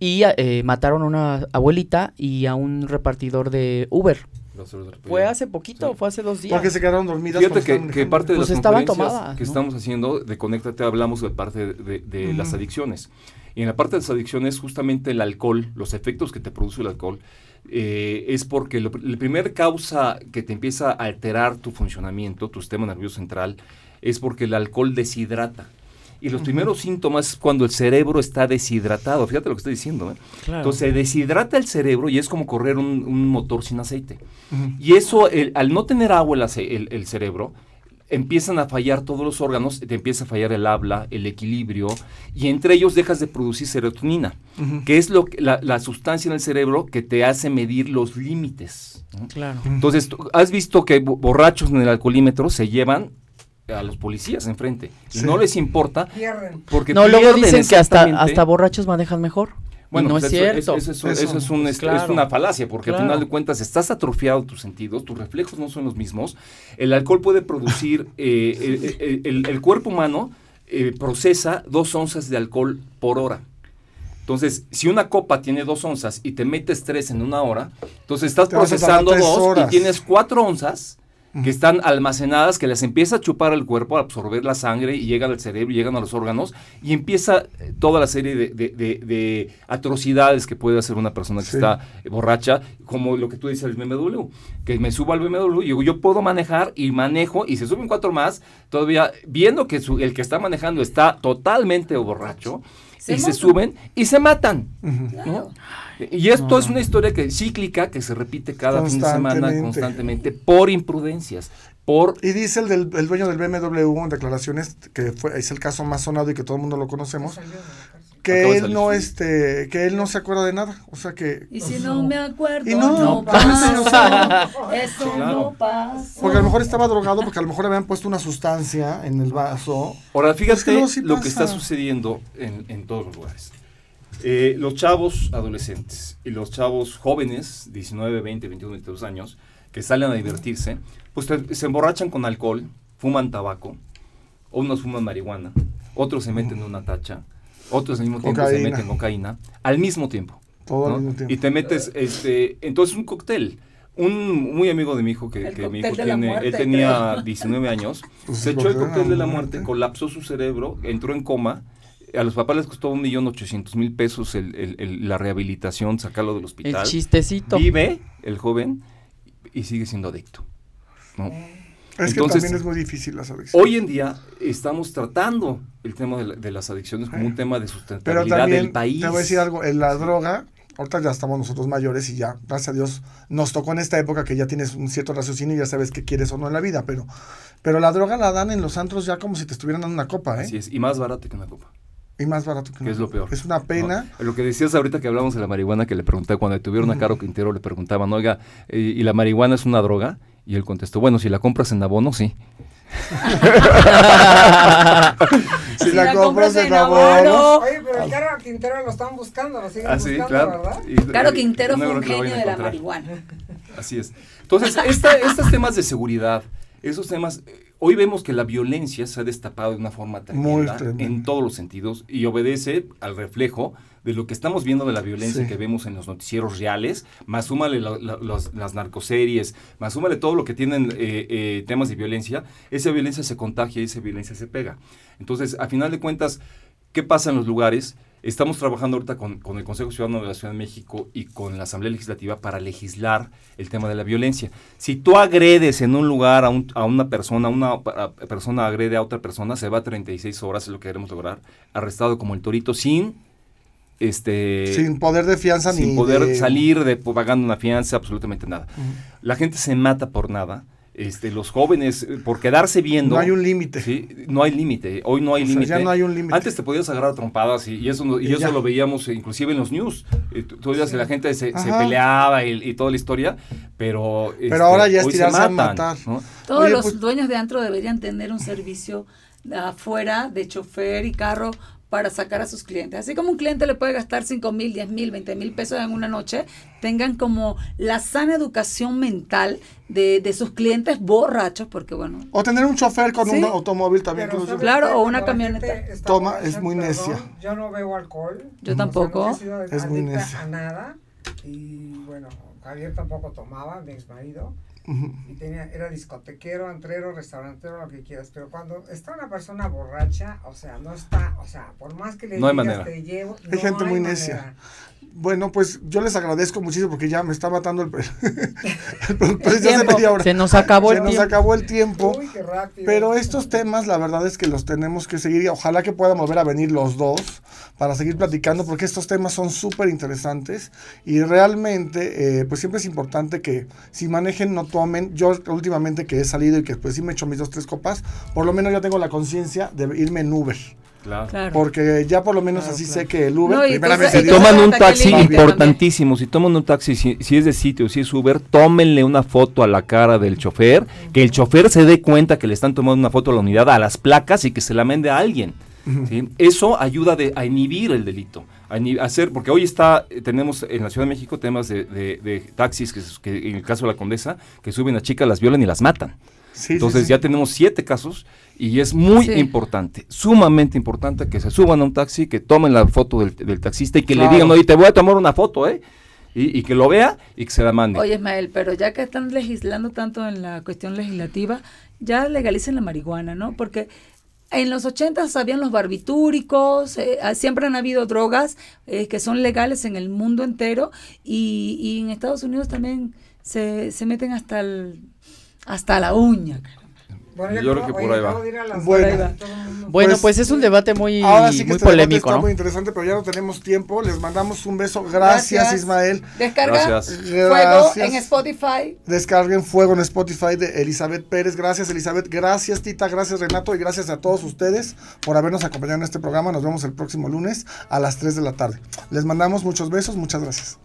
y eh, mataron a una abuelita y a un repartidor de Uber. Fue hace poquito, Sí. fue hace dos días. Porque se quedaron dormidas. Fíjate que, que parte de Pues las estaban conferencias tomadas, que ¿no? estamos haciendo de Conéctate hablamos de parte de, las adicciones. Y en la parte de las adicciones, justamente el alcohol, los efectos que te produce el alcohol, eh, es porque lo, la primera causa que te empieza a alterar tu funcionamiento, tu sistema nervioso central, es porque el alcohol deshidrata. Y los primeros síntomas es cuando el cerebro está deshidratado. Fíjate lo que estoy diciendo. ¿eh? Claro. Entonces se deshidrata el cerebro y es como correr un, un motor sin aceite. Y eso, el- al no tener agua el, el- el cerebro, empiezan a fallar todos los órganos, te empieza a fallar el habla, el equilibrio, y entre ellos dejas de producir serotonina, que es lo que- la, la sustancia en el cerebro que te hace medir los límites. ¿no? Claro. Entonces, tú has visto que bo- borrachos en el alcoholímetro se llevan a los policías enfrente. Y Sí. no les importa Pierden. porque No, luego dicen que hasta, hasta borrachos manejan mejor. bueno, no pues es eso, cierto. Eso, eso- Eso, eso es, un- pues es una falacia, porque al final de cuentas estás atrofiado tus sentidos, tus reflejos no son los mismos. El alcohol puede producir, <laughs> eh, el, el- el- el cuerpo humano eh, procesa dos onzas de alcohol por hora. Entonces, si una copa tiene dos onzas y te metes tres en una hora, entonces estás Te procesando dos horas. y tienes cuatro onzas. Que están almacenadas, que las empieza a chupar el cuerpo, a absorber la sangre y llegan al cerebro, y llegan a los órganos y empieza eh, toda la serie de, de- de- de atrocidades que puede hacer una persona que Sí. está eh, borracha, como lo que tú dices del BMW, que me subo al BMW y digo, yo puedo manejar y manejo y se suben cuatro más, todavía viendo que su- el que está manejando está totalmente borracho Se y se suben y se matan. Claro. Y esto es una historia que cíclica que se repite cada fin de semana Constantemente. por imprudencias, por Y dice el, del, el dueño del BMW en declaraciones, que fue, es el caso más sonado y que todo el mundo lo conocemos, que Acaba él no este, que él no se acuerda de nada. O sea que Y si no me acuerdo, Y no, no, pasa. Eso Claro. no pasa. porque a lo mejor estaba drogado, porque a lo mejor habían puesto una sustancia en el vaso. Ahora, Es que fíjate sí lo que está sucediendo en, en todos los lugares. Eh, los chavos adolescentes y los chavos jóvenes, 19, 20, 21, 22 años, que salen a divertirse, pues se emborrachan con alcohol, fuman tabaco, unos fuman marihuana, otros se meten en una tacha, otros al mismo tiempo se Cocaína. meten cocaína, al mismo tiempo. Todo ¿no? al mismo tiempo. Y te metes, este, entonces un cóctel. Un muy amigo de mi hijo, que, que mi hijo tiene, muerte, él tenía creo. 19 años, Pues se echó el cóctel de la la muerte, muerte. colapsó su cerebro, entró en coma, a los papás les costó un millón ochocientos mil pesos el- el- el- la rehabilitación, sacarlo del El hospital. chistecito. Vive el joven y sigue siendo adicto. ¿no? Es que Entonces, también es muy difícil las adicciones. Hoy en día estamos tratando el tema de, la- de las adicciones como un tema de Pero sustentabilidad también, del país. te voy a decir algo, en la droga, ahorita ya estamos nosotros mayores y ya, gracias a Dios, nos tocó en esta época que ya tienes un cierto raciocinio y ya sabes qué quieres o no en la vida, pero, pero la droga la dan en los antros ya como si te estuvieran dando una copa, ¿eh? Así es, y más barato que una copa. Y más barato que Que es lo peor. Es una pena. ¿no? Lo que decías ahorita que hablamos de la marihuana, que le pregunté cuando tuvieron a Caro Quintero, le preguntaban, oiga, eh, ¿y la marihuana es una droga? Y él contestó, bueno, si la compras en abono, sí. <laughs> si, la, compras en abono, abono. Oye, pero el Caro Quintero lo están buscando, lo siguen Ah, sí, buscando, claro. ¿verdad? Y- Caro Quintero fue un genio de la marihuana. Así es. Entonces, esta- estos temas de seguridad, esos temas, eh, hoy vemos que la violencia se ha destapado de una forma tremenda, tremenda. en todos los sentidos y obedece al reflejo de lo que estamos viendo de la violencia Sí. que vemos en los noticieros reales, más súmale la- la- los- las narcoseries, más súmale todo lo que tienen eh, eh, temas de violencia, esa violencia se contagia y esa violencia se pega. Entonces, a final de cuentas, ¿qué pasa en los lugares? Estamos trabajando ahorita con, con el Consejo Ciudadano de la Ciudad de México y con la Asamblea Legislativa para legislar el tema de la violencia. Si tú agredes en un lugar a, un- a una persona, una a- persona agrede a otra persona, se va a 36 horas, es lo que queremos lograr, arrestado como el torito sin este sin poder de fianza sin ni poder de- salir de pagando una fianza, absolutamente nada. La gente se mata por nada. Este, los jóvenes, eh, por quedarse viendo. No hay un límite. Sí, no hay límite. Hoy no hay límite. ya no hay un límite. Antes te podías agarrar a trompadas y, y eso, no- y Y eso ya. lo veíamos eh, inclusive en los news. Eh, Tú, veías que la gente se, se peleaba y, y toda la historia, pero. este, ahora ya es hoy se tirarse a matan, matar. ¿no? Todos Oye, los pues- dueños de antro deberían tener un servicio afuera de chofer y carro para sacar a sus clientes. Así como un cliente le puede gastar 5 mil, 10 mil, 20 mil pesos en una noche, tengan como la sana educación mental de, de sus clientes borrachos, porque bueno, O tener un chofer con Sí. un automóvil también. Pero que los ¿sabes lleve. Claro, o una camioneta. Toma, es muy perdón, necia. Yo no bebo alcohol. Yo O sea, tampoco. nunca he sido Es muy necia. a nada. Y bueno, Javier tampoco tomaba, mi ex marido. Y tenía, era discotequero, entrero, restaurantero, lo que quieras. Pero cuando está una persona borracha, o sea, no está, o sea, por más que le No hay digas manera. te llevo, Hay no gente muy manera. necia. Bueno, pues yo les agradezco muchísimo porque ya me está matando el, <laughs> el productor hace Tiempo. media hora. Se nos acabó Se el nos tiempo. acabó el tiempo. Uy, qué rápido. Pero estos temas, la verdad es que los tenemos que seguir y ojalá que puedan volver a venir los dos para seguir platicando porque estos temas son súper interesantes y realmente, eh, pues siempre es importante que si manejen no tomen. Yo últimamente que he salido y que pues sí me he hecho mis dos, tres copas, por lo menos ya tengo la conciencia de irme en Uber. Claro. claro. Porque ya por lo menos Claro, así claro. sé que el Uber, No, primeramente Si toman un taxi, importantísimo, si toman un taxi, si, si es de sitio, si es Uber, tómenle una foto a la cara del chofer, que el chofer se dé cuenta que le están tomando una foto a la unidad, a las placas y que se la mande a alguien. ¿sí? Eso ayuda de- a inhibir el delito. A hacer, porque hoy está, tenemos en la Ciudad de México temas de, de- de taxis, que, que en el caso de la condesa, que suben a chicas, las violan y las matan. Sí, Entonces sí. ya tenemos siete casos y es muy Sí. importante, sumamente importante que se suban a un taxi, que tomen la foto del, del taxista y que Claro. le digan, oye, te voy a tomar una foto, ¿eh? Y, y que lo vea y que se la mande. Oye, Ismael, pero ya que están legislando tanto en la cuestión legislativa, ya legalicen la marihuana, ¿no? Porque en los 80 habían los barbitúricos, eh, ah, siempre han habido drogas eh, que son legales en el mundo entero y, y en Estados Unidos también se, se meten hasta el, hasta la uña. caramba. Bueno, Yo creo que por ahí va. acabo de ir a las Bueno. Pues, pues, es un debate muy, Ahora sí que muy este debate polémico, está ¿no? muy interesante, pero ya no tenemos tiempo. Les mandamos un beso. Gracias, Gracias. Ismael. Descarga Gracias. Fuego Gracias. en Spotify. Descarguen Fuego en Spotify de Elizabeth Pérez. Gracias, Elizabeth. Gracias, Tita. Gracias, Renato. Y gracias a todos ustedes por habernos acompañado en este programa. Nos vemos el próximo lunes a las 3 de la tarde. Les mandamos muchos besos. Muchas gracias.